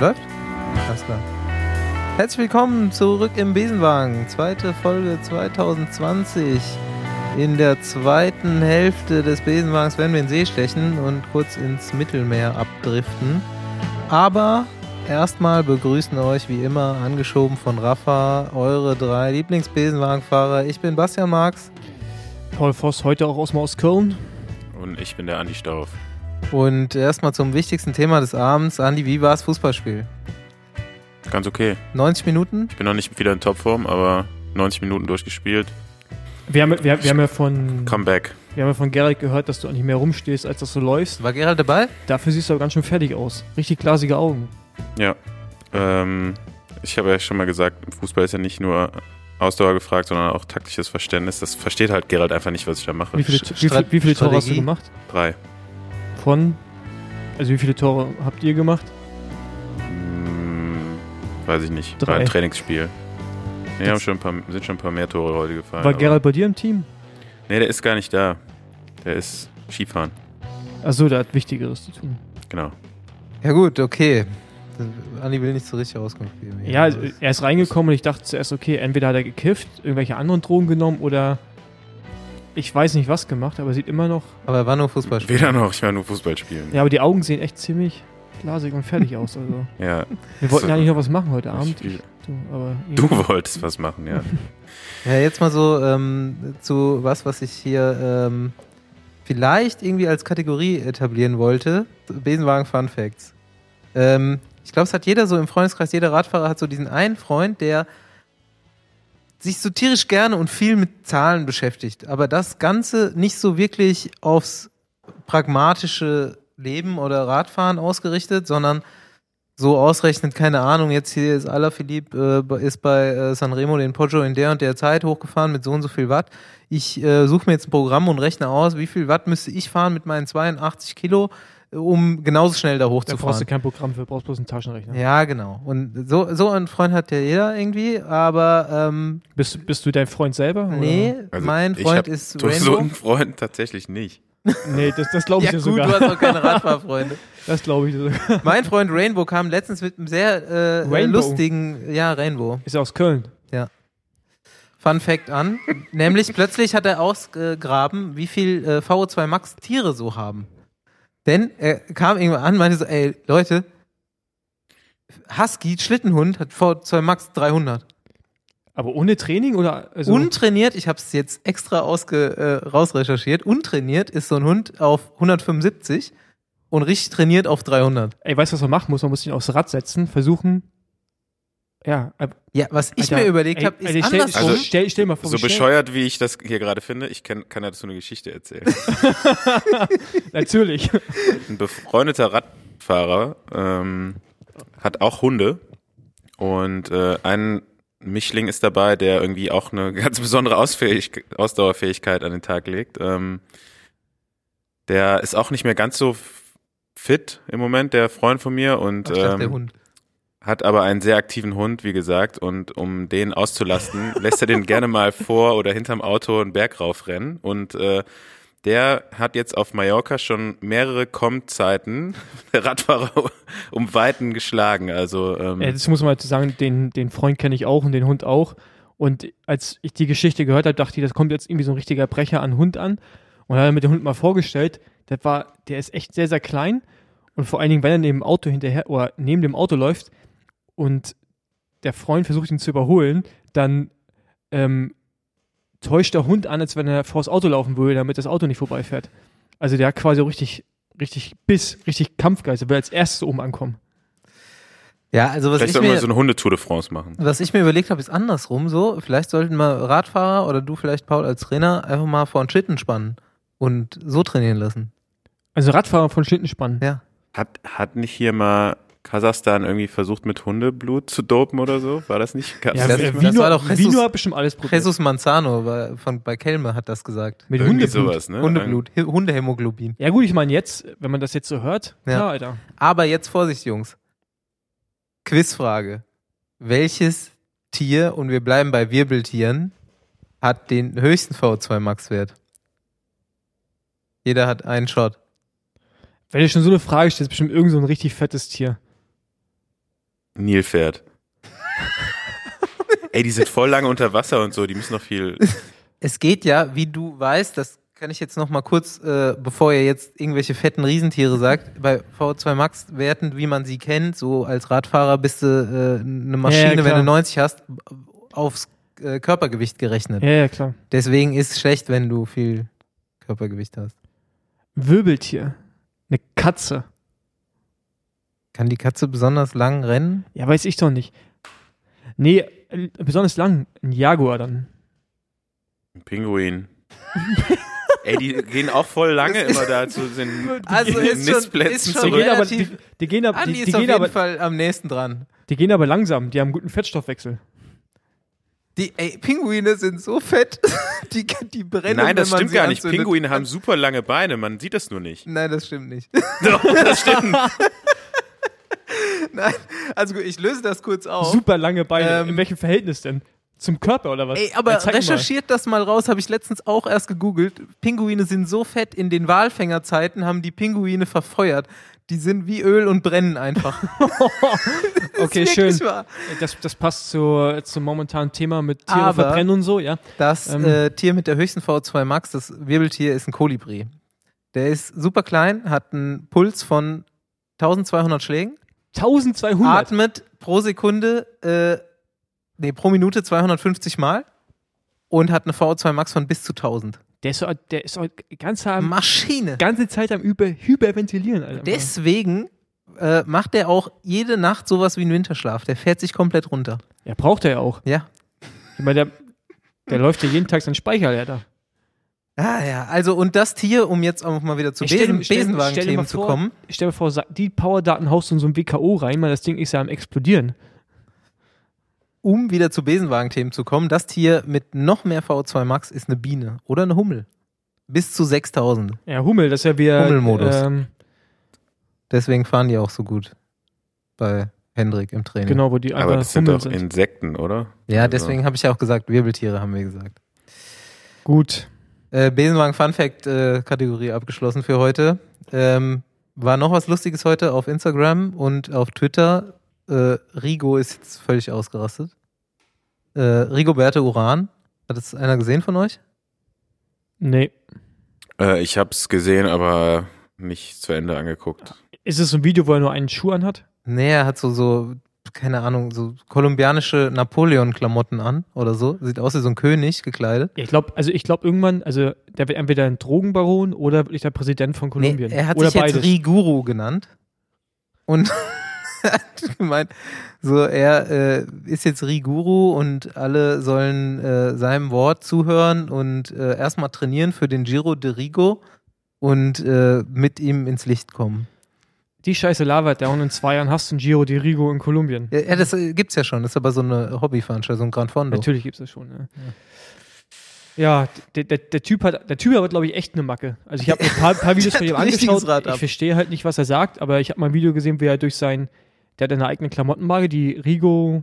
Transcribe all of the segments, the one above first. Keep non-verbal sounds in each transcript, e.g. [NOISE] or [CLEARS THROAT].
Läuft? Alles klar. Herzlich willkommen zurück im Besenwagen. Zweite Folge 2020. In der zweiten Hälfte des Besenwagens werden wir in den See stechen und kurz ins Mittelmeer abdriften. Aber erstmal begrüßen euch wie immer, angeschoben von Rafa, eure drei Lieblingsbesenwagenfahrer. Ich bin Bastian Marx. Paul Voss, heute auch aus Köln. Und ich bin der Andi Stauf. Und erstmal zum wichtigsten Thema des Abends. Andi, wie war das Fußballspiel? Ganz okay. 90 Minuten? Ich bin noch nicht wieder in Topform, aber 90 Minuten durchgespielt. Wir haben, wir, wir haben ja von Comeback. wir haben ja von Gerrit gehört, dass du nicht mehr rumstehst, als dass du läufst. War Gerald dabei? Dafür siehst du aber ganz schön fertig aus. Richtig glasige Augen. Ja. Ähm, ich habe ja schon mal gesagt, im Fußball ist ja nicht nur Ausdauer gefragt, sondern auch taktisches Verständnis. Das versteht halt Gerald einfach nicht, was ich da mache. Wie viele, St- wie, viel, wie viele Tore hast du gemacht? Drei. Von? Also wie viele Tore habt ihr gemacht? Hm, weiß ich nicht. Drei. War ein Trainingsspiel. Nee, haben schon ein paar, sind schon ein paar mehr Tore heute gefallen. War Gerald bei dir im Team? Nee, der ist gar nicht da. Der ist Skifahren. Achso, der hat Wichtigeres zu tun. Genau. Ja gut, okay. Andi will nicht so richtig Auskunft geben. Ja, also er ist reingekommen und ich dachte zuerst, okay, entweder hat er gekifft, irgendwelche anderen Drogen genommen oder ich weiß nicht was gemacht, aber sieht immer noch. Aber er war nur Fußballspieler. Weder noch, ich war nur Fußball spielen. Ja, aber die Augen sehen echt ziemlich glasig und fertig aus. Also. [LAUGHS] Ja. Wir wollten So. eigentlich noch was machen heute Abend. Ich- Du, aber Du wolltest was machen, ja. [LAUGHS] Ja, jetzt mal so ähm, zu was, was ich hier ähm, vielleicht irgendwie als Kategorie etablieren wollte. Besenwagen Fun Facts. Ähm, ich glaube, es hat jeder so im Freundeskreis, jeder Radfahrer hat so diesen einen Freund, der sich so tierisch gerne und viel mit Zahlen beschäftigt, aber das Ganze nicht so wirklich aufs pragmatische Leben oder Radfahren ausgerichtet, sondern so ausrechnet, keine Ahnung, jetzt hier ist Alaphilippe, äh, ist bei äh, Sanremo den Poggio in der und der Zeit hochgefahren mit so und so viel Watt. Ich äh, suche mir jetzt ein Programm und rechne aus, wie viel Watt müsste ich fahren mit meinen 82 Kilo, um genauso schnell da Da brauchst du hochzufahren. kein Programm für, brauchst bloß einen Taschenrechner. Ja, genau. Und so, so einen Freund hat ja jeder irgendwie, aber ähm, Bist, bist du dein Freund selber? nee, Also mein ich Freund hab ist So Rainbow. einen Freund tatsächlich nicht. [LAUGHS] Nee, das, das glaube ich ja dir gut, sogar. du hast auch keine Radfahrfreunde. [LAUGHS] Das glaube ich dir sogar. [LAUGHS] mein Freund Rainbow kam letztens mit einem sehr äh, Rainbow? lustigen, ja, Rainbow. Ist aus Köln. Fun Fact an. Nämlich plötzlich hat er ausgegraben, wie viel äh, VO2 Max Tiere so haben. Denn er kam irgendwann an und meinte so, ey, Leute, Husky, Schlittenhund, hat VO2 Max 300. Aber ohne Training oder? Also, Untrainiert, ich habe es jetzt extra ausge, äh, rausrecherchiert, untrainiert ist so ein Hund auf 175 und richtig trainiert auf 300. ey, weißt du, was man machen muss? Man muss ihn aufs Rad setzen, versuchen. Ja, ab- Ja, was ich Alter, mir überlegt habe, ist stell, andersrum. Also, stell, stell mal vor, So bescheuert, wie ich das hier gerade finde, ich kann, kann dazu eine Geschichte erzählen. [LAUGHS] Natürlich. Ein befreundeter Radfahrer ähm, hat auch Hunde und äh, ein Mischling ist dabei, der irgendwie auch eine [LAUGHS] ganz besondere Ausfähig Ausdauerfähigkeit an den Tag legt. Ähm, der ist auch nicht mehr ganz so fit im Moment, der Freund von mir und ich dachte, der ähm, Hund. Hat aber einen sehr aktiven Hund, wie gesagt, und um den auszulasten, [LAUGHS] lässt er den gerne mal vor oder hinterm Auto einen Berg raufrennen. Und äh, der hat jetzt auf Mallorca schon mehrere Kommzeiten der [LAUGHS] Radfahrer [LAUGHS] um Weiten geschlagen. Also ähm, Ja, das muss man halt sagen, den, den Freund kenne ich auch und den Hund auch. Und als ich die Geschichte gehört habe, dachte ich, das kommt jetzt irgendwie so ein richtiger Brecher an Hund an. Und er mir den Hund mal vorgestellt. Der war, der ist echt sehr, sehr klein. Und vor allen Dingen, wenn er neben dem Auto hinterher oder neben dem Auto läuft und der Freund versucht ihn zu überholen, dann ähm, täuscht der Hund an, als wenn er vors Auto laufen würde, damit das Auto nicht vorbeifährt. Also der hat quasi richtig, richtig Biss, richtig Kampfgeist. Er will als erstes oben ankommen. Ja, also was vielleicht ich sollten wir mir, so eine Hundetour de France machen. Was ich mir überlegt habe, ist andersrum so. Vielleicht sollten mal Radfahrer oder du vielleicht, Paul, als Trainer einfach mal vor einen Schlitten spannen und so trainieren lassen. Also Radfahrer von Schlittenspannen. Ja. Hat, hat nicht hier mal Kasachstan irgendwie versucht, mit Hundeblut zu dopen oder so? War das nicht? Ja, das das- nicht Vino, war doch Jesus- Vino hat bestimmt alles probiert. Jesus Manzano war von, bei Kelme hat das gesagt. Mit Irgendwie Hundeblut. sowas, ne? Hundeblut, Hundehemoglobin. Ja gut, ich meine jetzt, wenn man das jetzt so hört, Ja. klar, Alter. Aber jetzt Vorsicht, Jungs. Quizfrage. Welches Tier, und wir bleiben bei Wirbeltieren, hat den höchsten VO2 Max-Wert? Jeder hat einen Shot. Wenn du schon so eine Frage stellst, bestimmt irgend so ein richtig fettes Tier. Nilpferd. [LAUGHS] Ey, die sind voll lange unter Wasser und so, die müssen noch viel. Es geht ja, wie du weißt, das kann ich jetzt noch mal kurz, äh, bevor ihr jetzt irgendwelche fetten Riesentiere sagt, bei V2 Max Werten, wie man sie kennt, so als Radfahrer bist du äh, eine Maschine, klar. wenn du 90 hast, aufs äh, Körpergewicht gerechnet. Ja, ja, klar. Deswegen ist es schlecht, wenn du viel Körpergewicht hast. Wirbeltier. Eine Katze. Kann die Katze besonders lang rennen? Ja, weiß ich doch nicht. Nee, äh, besonders lang. Ein Jaguar dann. Ein Pinguin. [LAUGHS] Ey, die gehen auch voll lange ist- immer da zu den [LAUGHS] Also ist schon- Nistplätzen ist Die zurück. gehen, aber, relativ- die, die, gehen aber, Andi die, ist die, auf gehen jeden aber, Fall am nächsten dran. die gehen aber langsam. Die haben guten Fettstoffwechsel. Die ey, Pinguine sind so fett, [LAUGHS] die, die brennen. Nein, das wenn man stimmt sie gar nicht. anzündet. Pinguine haben super lange Beine, man sieht das nur nicht. Nein, das stimmt nicht. Doch, das stimmt. [LAUGHS] Nein, also gut, ich löse das kurz auf. Super lange Beine. Ähm, In welchem Verhältnis denn? Zum Körper oder was? Ey, aber Ja, zeig mal. recherchiert das mal raus, habe ich letztens auch erst gegoogelt. Pinguine sind so fett, in den Walfängerzeiten haben die Pinguine verfeuert. Die sind wie Öl und brennen einfach. [LAUGHS] Okay, schön. wahr. Das, das passt zu, zum momentanen Thema mit Tiere Aber- verbrennen und so, ja. Das Ähm. äh, Tier mit der höchsten V2 Max, das Wirbeltier, ist ein Kolibri. Der ist super klein, hat einen Puls von 1200 Schlägen, 1200. atmet pro Sekunde, äh, nee, pro Minute 250 Mal und hat eine V2 Max von bis zu 1000. Der ist so, der ist so ganz am, Maschine. ganze Zeit am Über, Hyperventilieren, Alter. Deswegen äh, macht er auch jede Nacht sowas wie einen Winterschlaf. Der fährt sich komplett runter. Ja, braucht er ja auch. Ja. Ich meine, der, der läuft ja jeden Tag seinen Speicher leer da. Ah ja, also und das Tier, um jetzt auch mal wieder zu Ich Besen, Besenwagen-Themen zu vor- kommen. Stell dir vor, sa- die Powerdaten haust du in so ein WKO rein, weil das Ding ist ja am explodieren. Um wieder zu Besenwagen-Themen zu kommen, das Tier mit noch mehr V2 Max ist eine Biene oder eine Hummel. Bis zu 6000. Ja, Hummel, das ist ja wieder. Hummelmodus. Ähm, Deswegen fahren die auch so gut bei Hendrik im Training. genau, wo die Aber das sind doch Insekten, oder? Ja, Also- deswegen habe ich ja auch gesagt, Wirbeltiere haben wir gesagt. Gut. Äh, Besenwagen Fun Fact äh, Kategorie abgeschlossen für heute. Ähm, war noch was Lustiges heute auf Instagram und auf Twitter. Äh, Rigo ist jetzt völlig ausgerastet. Äh, Rigoberte Uran. Hat das einer gesehen von euch? Nee. Äh, ich hab's gesehen, aber nicht zu Ende angeguckt. Ist es so ein Video, wo er nur einen Schuh anhat? Nee, er hat so, so, keine Ahnung, so kolumbianische Napoleon-Klamotten an oder so. Sieht aus wie so ein König gekleidet. Ja, ich glaube, also ich glaube irgendwann, also der wird entweder ein Drogenbaron oder wirklich der Präsident von Kolumbien. Nee, er hat oder sich beides. jetzt Riguru genannt. Und [LAUGHS] hat gemeint, so er äh, ist jetzt Riguru und alle sollen äh, seinem Wort zuhören und äh, erstmal trainieren für den Giro de Rigo und äh, mit ihm ins Licht kommen. Die scheiße Lava, der und in zwei Jahren hast du ein Giro de Rigo in Kolumbien. Ja, ja, das gibt's ja schon. Das ist aber so eine Hobbyveranstaltung, so ein Gran Fondo. Natürlich gibt es das schon. Ne? Ja, der, der, der Typ hat, der Typ hat, glaube ich, echt eine Macke. Also ich habe ein paar, paar [LAUGHS] Videos von ihm angeschaut. Ich verstehe halt nicht, was er sagt, aber ich habe mal ein Video gesehen, wie er durch sein, der hat eine eigene Klamottenmarke, die Rigo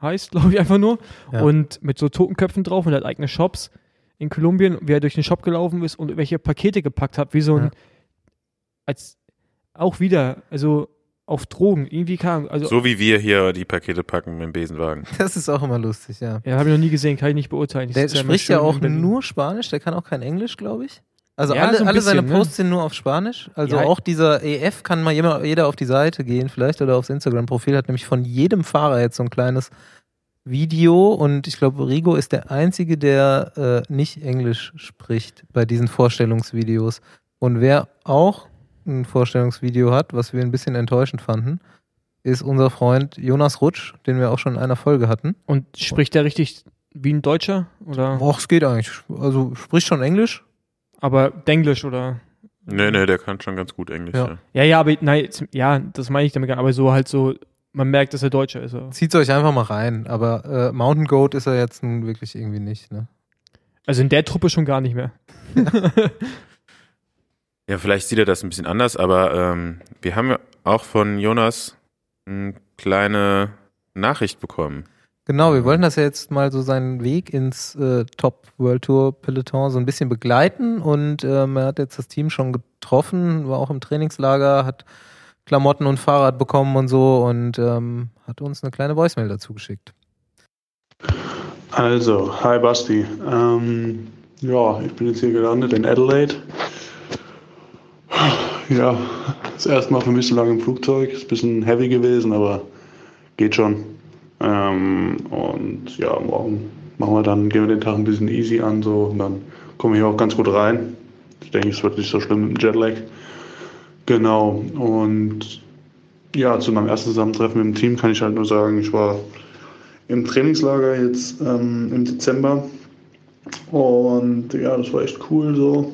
heißt, glaube ich, einfach nur. Ja. Und mit so Totenköpfen drauf und hat eigene Shops in Kolumbien, wie er durch den Shop gelaufen ist und welche Pakete gepackt hat, wie so ein, Ja. als auch wieder, also auf Drogen, irgendwie kam, also So wie wir hier die Pakete packen mit dem Besenwagen. [LAUGHS] Das ist auch immer lustig, ja. ja, habe ich noch nie gesehen, kann ich nicht beurteilen. Ich Der spricht ja auch nur Spanisch, der kann auch kein Englisch, glaube ich. Also Ja, alle, so alle seine bisschen, ne? Posts sind nur auf Spanisch. Also Ja. auch dieser EF kann mal jeder, jeder auf die Seite gehen, vielleicht oder aufs Instagram-Profil, hat nämlich von jedem Fahrer jetzt so ein kleines Video und ich glaube, Rigo ist der Einzige, der äh, nicht Englisch spricht bei diesen Vorstellungsvideos. Und wer auch ein Vorstellungsvideo hat, was wir ein bisschen enttäuschend fanden, ist unser Freund Jonas Rutsch, den wir auch schon in einer Folge hatten. Und spricht der richtig wie ein Deutscher? Oder? Och, es geht eigentlich. Also spricht schon Englisch. Aber Denglisch oder? Nee, nee, der kann schon ganz gut Englisch. Ja. Ja. Ja, ja, aber nein, ja, das meine ich damit gar nicht, aber so halt so, man merkt, dass er Deutscher ist. So. Zieht euch einfach mal rein. Aber äh, Mountain Goat ist er jetzt nun wirklich irgendwie nicht. Ne? Also in der Truppe schon gar nicht mehr. [LAUGHS] [LAUGHS] Ja, vielleicht sieht er das ein bisschen anders, aber ähm, wir haben ja auch von Jonas eine kleine Nachricht bekommen. Genau, wir wollten das ja jetzt mal so seinen Weg ins äh, Top World Tour Peloton so ein bisschen begleiten und ähm, er hat jetzt das Team schon getroffen, war auch im Trainingslager, hat Klamotten und Fahrrad bekommen und so und ähm, hat uns eine kleine Voicemail dazu geschickt. Also, hi Basti. Ähm, ja, ich bin jetzt hier gelandet in Adelaide. Ja, das erste Mal für mich so lange im Flugzeug. Ist ein bisschen heavy gewesen, aber geht schon. Ähm, und ja, morgen machen wir dann, gehen wir den Tag ein bisschen easy an so und dann komme ich auch ganz gut rein. Ich denke, es wird nicht so schlimm mit dem Jetlag. Genau. Und ja, zu meinem ersten Zusammentreffen mit dem Team kann ich halt nur sagen, ich war im Trainingslager jetzt ähm, im Dezember. Und ja, das war echt cool so.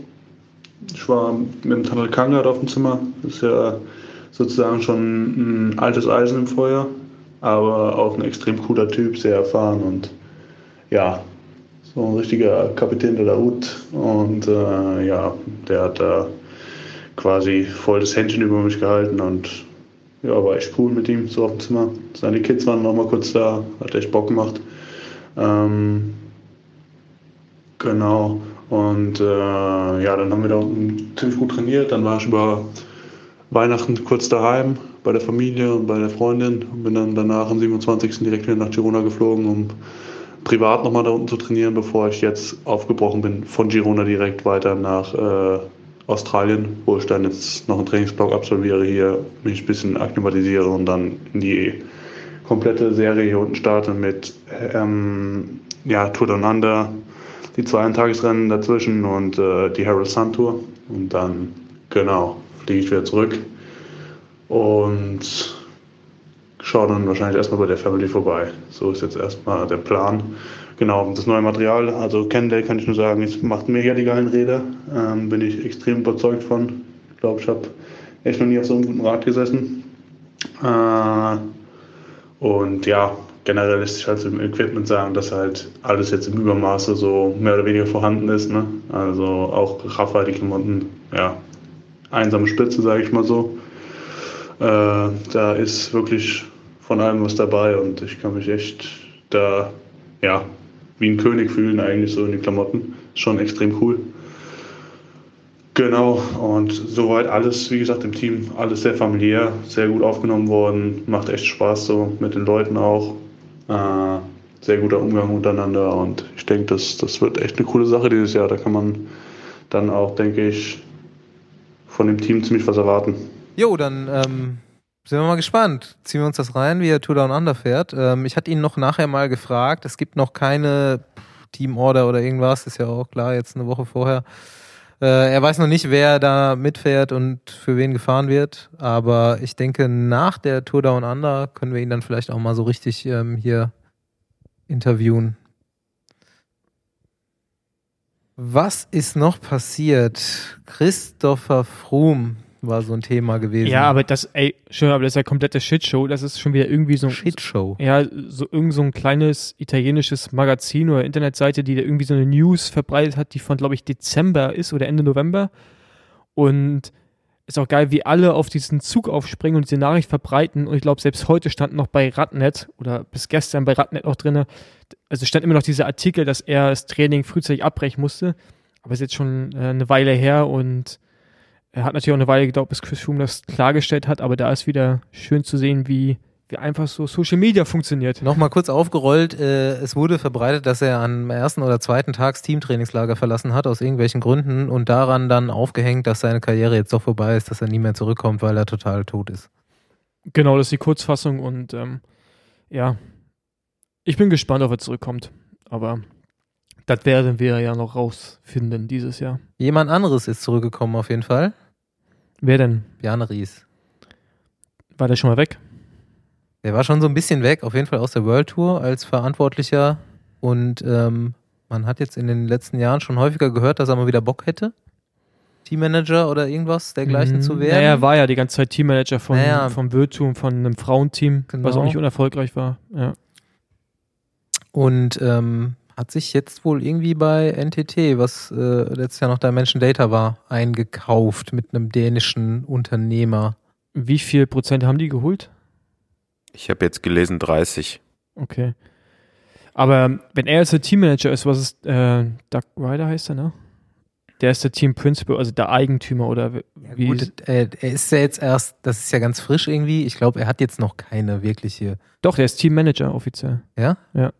Ich war mit dem Tanel Kangert auf dem Zimmer. Das ist ja sozusagen schon ein altes Eisen im Feuer, aber auch ein extrem cooler Typ, sehr erfahren und ja, so ein richtiger Kapitän der Laut. Und äh, ja, der hat da quasi voll das Händchen über mich gehalten und ja, war echt cool mit ihm so auf dem Zimmer. Seine Kids waren noch mal kurz da, hat echt Bock gemacht. Ähm, genau. Und äh, ja, dann haben wir da unten ziemlich gut trainiert. Dann war ich über Weihnachten kurz daheim bei der Familie und bei der Freundin und bin dann danach am 27. direkt wieder nach Girona geflogen, um privat nochmal da unten zu trainieren, bevor ich jetzt aufgebrochen bin von Girona direkt weiter nach äh, Australien, wo ich dann jetzt noch einen Trainingsblock absolviere, hier mich ein bisschen akklimatisiere und dann in die komplette Serie hier unten starte mit ähm, ja, Tour Down Under, die zwei Tagesrennen dazwischen und äh, die Harold Sun Tour. Und dann, genau, fliege ich wieder zurück und schaue dann wahrscheinlich erstmal bei der Family vorbei. So ist jetzt erstmal der Plan. Genau, das neue Material, also Candle kann ich nur sagen, es macht mega die geilen Räder. Ähm, bin ich extrem überzeugt von. Ich glaube, ich habe echt noch nie auf so einem guten Rad gesessen. Äh, und ja, generell lässt sich halt im Equipment sagen, dass halt alles jetzt im Übermaße so mehr oder weniger vorhanden ist. Ne? Also auch Rafa, die Klamotten, ja, einsame Spitze, sage ich mal so. Äh, da ist wirklich von allem was dabei und ich kann mich echt da, ja, wie ein König fühlen eigentlich so in den Klamotten. Schon extrem cool. Genau, und soweit alles, wie gesagt, im Team, alles sehr familiär, sehr gut aufgenommen worden, macht echt Spaß so mit den Leuten auch. Äh, sehr guter Umgang untereinander und ich denke, das, das wird echt eine coole Sache dieses Jahr. Da kann man dann auch, denke ich, von dem Team ziemlich was erwarten. Jo, dann ähm, sind wir mal gespannt. Ziehen wir uns das rein, wie er Tour Down Under fährt. Ähm, ich hatte ihn noch nachher mal gefragt. Es gibt noch keine Teamorder oder irgendwas. Ist ja auch klar, jetzt eine Woche vorher. Äh, er weiß noch nicht, wer da mitfährt und für wen gefahren wird. Aber ich denke, nach der Tour Down Under können wir ihn dann vielleicht auch mal so richtig ähm, hier interviewen. Was ist noch passiert? Christopher Froome war so ein Thema gewesen. Ja, aber das, ey, schön, aber das ist ja komplette Shitshow. Das ist schon wieder irgendwie so ein. Shitshow. Ja, so irgend so ein kleines italienisches Magazin oder Internetseite, die da irgendwie so eine News verbreitet hat, die von, glaube ich, Dezember ist oder Ende November. Und ist auch geil, wie alle auf diesen Zug aufspringen und diese Nachricht verbreiten. Und ich glaube, selbst heute stand noch bei Radnet oder bis gestern bei Radnet noch drin, also stand immer noch dieser Artikel, dass er das Training frühzeitig abbrechen musste. Aber ist jetzt schon äh, eine Weile her und er hat natürlich auch eine Weile gedauert, bis Chris Froome das klargestellt hat, aber da ist wieder schön zu sehen, wie, wie einfach so Social Media funktioniert. Nochmal kurz aufgerollt, äh, es wurde verbreitet, dass er am ersten oder zweiten Tags Teamtrainingslager verlassen hat, aus irgendwelchen Gründen und daran dann aufgehängt, dass seine Karriere jetzt doch vorbei ist, dass er nie mehr zurückkommt, weil er total tot ist. Genau, das ist die Kurzfassung und ähm, ja, ich bin gespannt, ob er zurückkommt, aber das werden wir ja noch rausfinden dieses Jahr. Jemand anderes ist zurückgekommen auf jeden Fall. Wer denn? Bjarne Ries. War der schon mal weg? Der war schon so ein bisschen weg, auf jeden Fall aus der World Tour als Verantwortlicher. Und ähm, man hat jetzt in den letzten Jahren schon häufiger gehört, dass er mal wieder Bock hätte. Teammanager oder irgendwas dergleichen Mhm. zu werden. Naja, er war ja die ganze Zeit Teammanager von, Naja. vom Virtu, von einem Frauenteam, was Genau. auch nicht unerfolgreich war. Ja. Und ähm, hat sich jetzt wohl irgendwie bei NTT, was äh, letztes Jahr noch Dimension Data war, eingekauft mit einem dänischen Unternehmer. Wie viel Prozent haben die geholt? Ich habe jetzt gelesen 30. Okay. Aber wenn er jetzt der Teammanager ist, was ist, äh, Doug Ryder heißt er, ne? der ist der Team Principal, also der Eigentümer oder wie. Ja, gut, äh, er ist ja jetzt erst, das ist ja ganz frisch irgendwie. Ich glaube, er hat jetzt noch keine wirkliche. Doch, der ist Teammanager offiziell. Ja? Ja.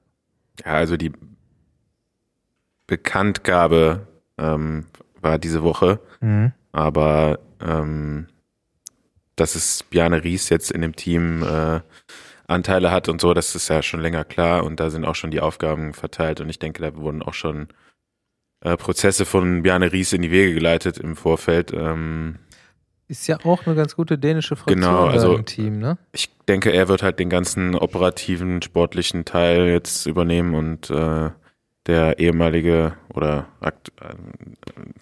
Ja, also die Bekanntgabe ähm, war diese Woche, Mhm. aber ähm, dass es Bjarne Ries jetzt in dem Team äh, Anteile hat und so, das ist ja schon länger klar und da sind auch schon die Aufgaben verteilt und ich denke, da wurden auch schon äh, Prozesse von Bjarne Ries in die Wege geleitet im Vorfeld. Ähm, Ist ja auch eine ganz gute dänische Fraktion Genau, also- im Team, ne? ich denke, er wird halt den ganzen operativen, sportlichen Teil jetzt übernehmen und äh, der ehemalige oder Akt äh,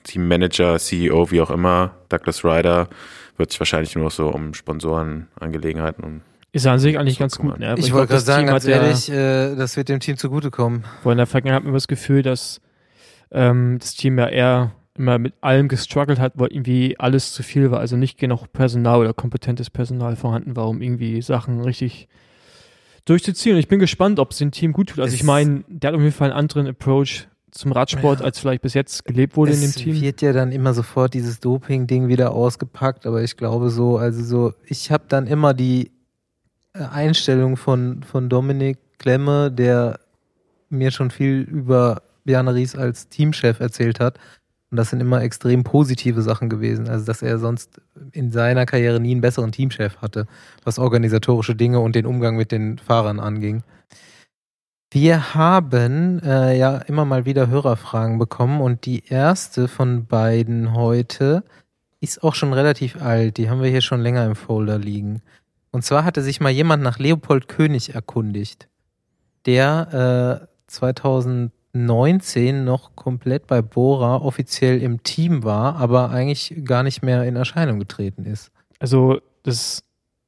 Teammanager, CEO, wie auch immer, Douglas Ryder, wird sich wahrscheinlich nur so um Sponsorenangelegenheiten und Ist an sich eigentlich ganz gut. Ne? Aber Ich glaub, wollte gerade sagen, Team ganz hat ja- ehrlich, äh, das wird dem Team zugutekommen. Vor in der Vergangenheit hat man das Gefühl, dass ähm, das Team ja eher immer mit allem gestruggelt hat, weil irgendwie alles zu viel war. Also nicht genug Personal oder kompetentes Personal vorhanden war, um irgendwie Sachen richtig durchzuziehen. Und ich bin gespannt, ob es dem Team gut tut. Also Es- ich meine, der hat auf jeden Fall einen anderen Approach zum Radsport, Ja. als vielleicht bis jetzt gelebt wurde in dem es Team. wird ja dann immer sofort dieses Doping-Ding wieder ausgepackt, aber ich glaube so, also so, ich habe dann immer die äh, Einstellung von, von Dominik Klemme, der mir schon viel über Bjarne Ries als Teamchef erzählt hat. Und das sind immer extrem positive Sachen gewesen. Also, dass er sonst in seiner Karriere nie einen besseren Teamchef hatte, was organisatorische Dinge und den Umgang mit den Fahrern anging. Wir haben äh, ja immer mal wieder Hörerfragen bekommen und die erste von beiden heute ist auch schon relativ alt. Die haben wir hier schon länger im Folder liegen. Und zwar hatte sich mal jemand nach Leopold König erkundigt, der äh, 2019 noch komplett bei Bora offiziell im Team war, aber eigentlich gar nicht mehr in Erscheinung getreten ist. Also das,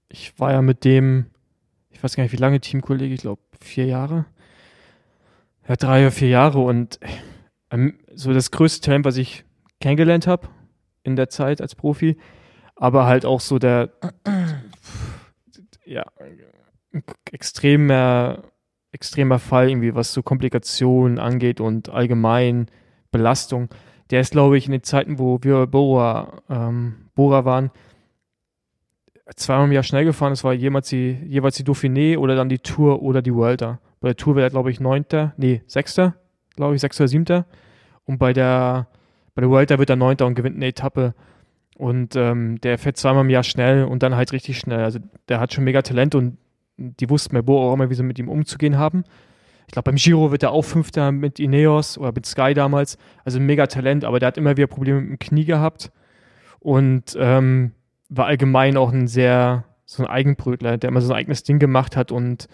ich war ja mit dem, ich weiß gar nicht wie lange Teamkollege, ich glaube vier Jahre. Ja, drei oder vier Jahre und ähm, so das größte Talent, was ich kennengelernt habe in der Zeit als Profi, aber halt auch so der [CLEARS THROAT] ja extremer extremer Fall irgendwie, was so Komplikationen angeht und allgemein Belastung. Der ist, glaube ich, in den Zeiten, wo wir Bora, ähm, Bora waren, zweimal im Jahr schnell gefahren. Das war jemals die, jeweils die Dauphiné oder dann die Tour oder die Vuelta. Bei der Tour wäre er, glaube ich, neunter, nee, sechster, glaube ich, sechster siebter. Und bei der, bei der Vuelta wird er neunter und gewinnt eine Etappe. Und ähm, der fährt zweimal im Jahr schnell und dann halt richtig schnell. Also der hat schon mega Talent und die wussten bei Bo auch immer, wie sie mit ihm umzugehen haben. Ich glaube, beim Giro wird er auch Fünfter mit Ineos oder mit Sky damals. Also ein mega Talent, aber der hat immer wieder Probleme mit dem Knie gehabt. Und ähm, war allgemein auch ein sehr, so ein Eigenbrötler, der immer so ein eigenes Ding gemacht hat und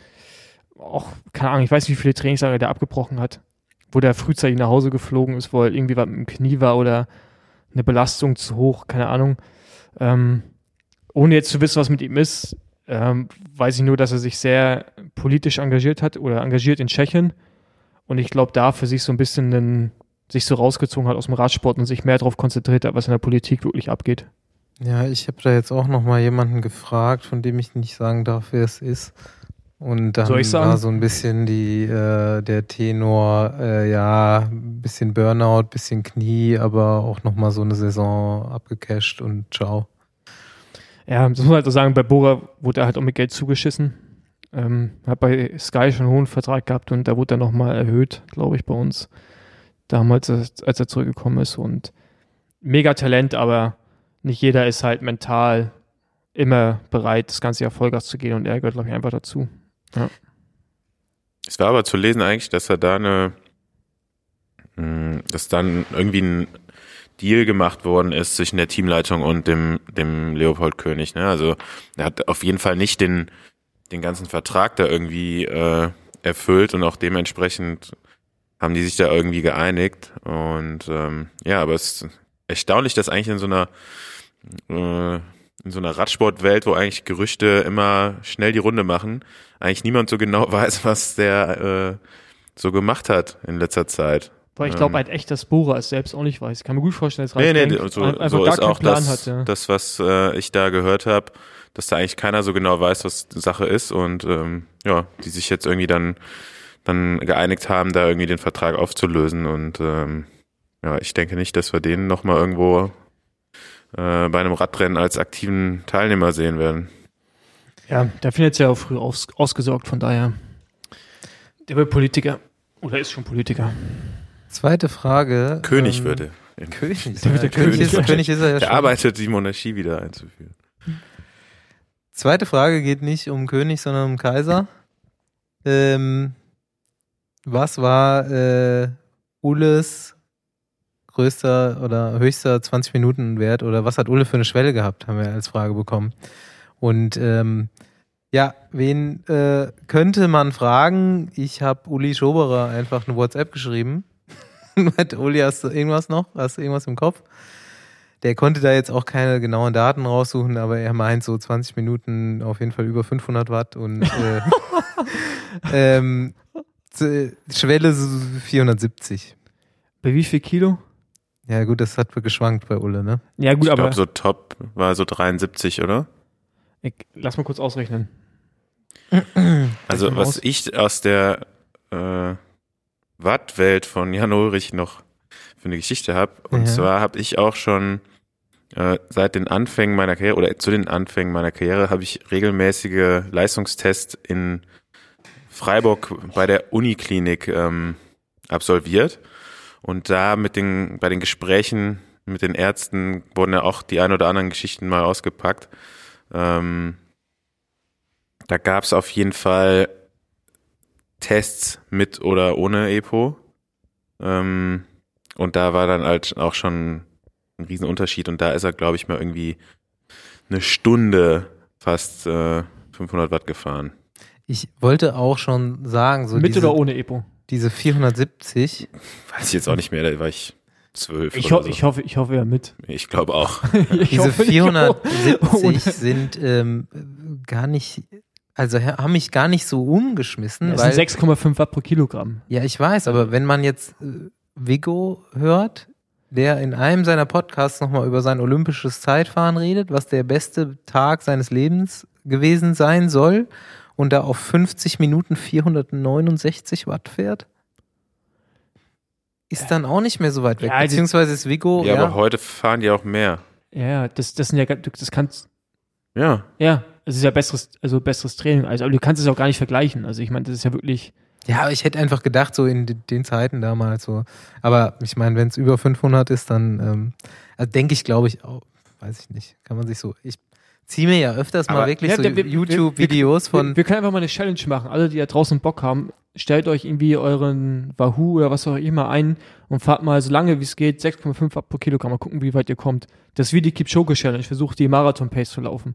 auch, keine Ahnung, ich weiß nicht, wie viele Trainingslager der abgebrochen hat, wo der frühzeitig nach Hause geflogen ist, er irgendwie was mit dem Knie war oder eine Belastung zu hoch, keine Ahnung. Ähm, ohne jetzt zu wissen, was mit ihm ist, ähm, weiß ich nur, dass er sich sehr politisch engagiert hat oder engagiert in Tschechien und ich glaube, da für sich so ein bisschen einen, sich so rausgezogen hat aus dem Radsport und sich mehr darauf konzentriert hat, was in der Politik wirklich abgeht. Ja, ich habe da jetzt auch noch mal jemanden gefragt, von dem ich nicht sagen darf, wer es ist. Und dann war so ein bisschen die äh, der Tenor, äh, ja, ein bisschen Burnout, bisschen Knie, aber auch noch mal so eine Saison abgecasht und ciao. Ja, das muss man halt so sagen, bei Bora wurde er halt auch mit Geld zugeschissen. Ähm, hat bei Sky schon einen hohen Vertrag gehabt und da wurde er nochmal erhöht, glaube ich, bei uns. Damals, als er zurückgekommen ist. Und mega Talent, aber nicht jeder ist halt mental immer bereit, das ganze Jahr Vollgas zu gehen und er gehört, glaube ich, einfach dazu. Es war aber zu lesen eigentlich, dass er da eine, mh, dass dann irgendwie ein Deal gemacht worden ist zwischen der Teamleitung und dem, dem Leopold König. Ne? Also er hat auf jeden Fall nicht den, den ganzen Vertrag da irgendwie äh, erfüllt und auch dementsprechend haben die sich da irgendwie geeinigt. Und ähm, ja, aber es ist erstaunlich, dass eigentlich in so einer äh, in so einer Radsportwelt, wo eigentlich Gerüchte immer schnell die Runde machen, eigentlich niemand so genau [LAUGHS] weiß, was der äh, so gemacht hat in letzter Zeit. Weil ich glaube Ähm. halt echt, dass Bora es selbst auch nicht weiß. Ich kann mir gut vorstellen, dass Nee, Ralf nee, Denk so, einfach so gar ist keinen auch Plan das, hat. Ja. das, was äh, ich da gehört habe, dass da eigentlich keiner so genau weiß, was die Sache ist und ähm, ja, die sich jetzt irgendwie dann dann geeinigt haben, da irgendwie den Vertrag aufzulösen und ähm, ja, ich denke nicht, dass wir den nochmal irgendwo äh, bei einem Radrennen als aktiven Teilnehmer sehen werden. Ja, der findet ja auch früh aus, ausgesorgt, von daher. Der wird Politiker. Oder ist schon Politiker. Zweite Frage. König ähm, würde. König. Ja, der König, König. ist, König ist er ja Der schon. arbeitet, die Monarchie wieder einzuführen. Zweite Frage geht nicht um König, sondern um Kaiser. Ähm, was war äh, Ulles größter oder höchster 20 Minuten Wert oder was hat Ulle für eine Schwelle gehabt, haben wir als Frage bekommen. Und ähm, ja, wen äh, könnte man fragen? Ich habe Uli Schoberer einfach eine WhatsApp geschrieben. [LAUGHS] Meinte, Uli, hast du irgendwas noch? Hast du irgendwas im Kopf? Der konnte da jetzt auch keine genauen Daten raussuchen, aber er meint so 20 Minuten auf jeden Fall über 500 Watt und äh, [LAUGHS] ähm, Schwelle so 470. Bei wie viel Kilo? Ja gut, das hat geschwankt bei Ulle, ne? Ja, gut, ich aber glaube, so top war so 73, oder? ich, lass mal kurz ausrechnen. Also was aus. ich aus der äh, Wattwelt von Jan Ulrich noch für eine Geschichte habe. Und Ja. zwar habe ich auch schon äh, seit den Anfängen meiner Karriere oder zu den Anfängen meiner Karriere habe ich regelmäßige Leistungstests in Freiburg bei der Uniklinik ähm, absolviert. Und da mit den, bei den Gesprächen mit den Ärzten wurden ja auch die ein oder anderen Geschichten mal ausgepackt. Ähm, da gab es auf jeden Fall Tests mit oder ohne EPO. Ähm, und da war dann halt auch schon ein Riesenunterschied. Und da ist er, glaube ich, mal irgendwie eine Stunde fast äh, 500 Watt gefahren. Ich wollte auch schon sagen, so Mit diese, oder ohne Epo? diese 470, Weiß ich jetzt auch nicht mehr, da war ich zwölf. Ich, ho so. ich, hoffe, ich hoffe ja mit. ich glaube auch. [LAUGHS] ich diese hoffe, ich auch. [LAUGHS] 470 Ohne- sind ähm, gar nicht, also ha- haben mich gar nicht so umgeschmissen, Das weil, sind 6,5 Watt pro Kilogramm. ja ich weiß, aber wenn man jetzt äh, Vigo hört, der in einem seiner Podcasts nochmal über sein olympisches Zeitfahren redet, was der beste Tag seines Lebens gewesen sein soll und da auf 50 Minuten 469 Watt fährt, ist dann auch nicht mehr so weit weg. Ja, Beziehungsweise ist Vigo, ja, ja, aber heute fahren die auch mehr. Ja, ja, das, das sind ja, das kannst, Ja. ja, es ist ja besseres, also besseres Training. Also, aber du kannst es auch gar nicht vergleichen. Also, ich meine, das ist ja wirklich, Ja, ich hätte einfach gedacht, so in de- den Zeiten damals so. Aber ich meine, wenn es über 500 ist, dann ähm, also denke ich, glaube ich, auch, weiß ich nicht, kann man sich so. Ich ziehe mir ja öfters mal Aber- wirklich Ja, so wir- YouTube-Videos von. wir, wir können einfach mal eine Challenge machen. Alle, die da draußen Bock haben, stellt euch irgendwie euren Wahoo oder was auch immer ein und fahrt mal so lange wie es geht 6,5 Watt pro Kilogramm. Mal gucken, wie weit ihr kommt. Das ist wie die Kipchoge Challenge. Versucht die Marathon-Pace zu laufen.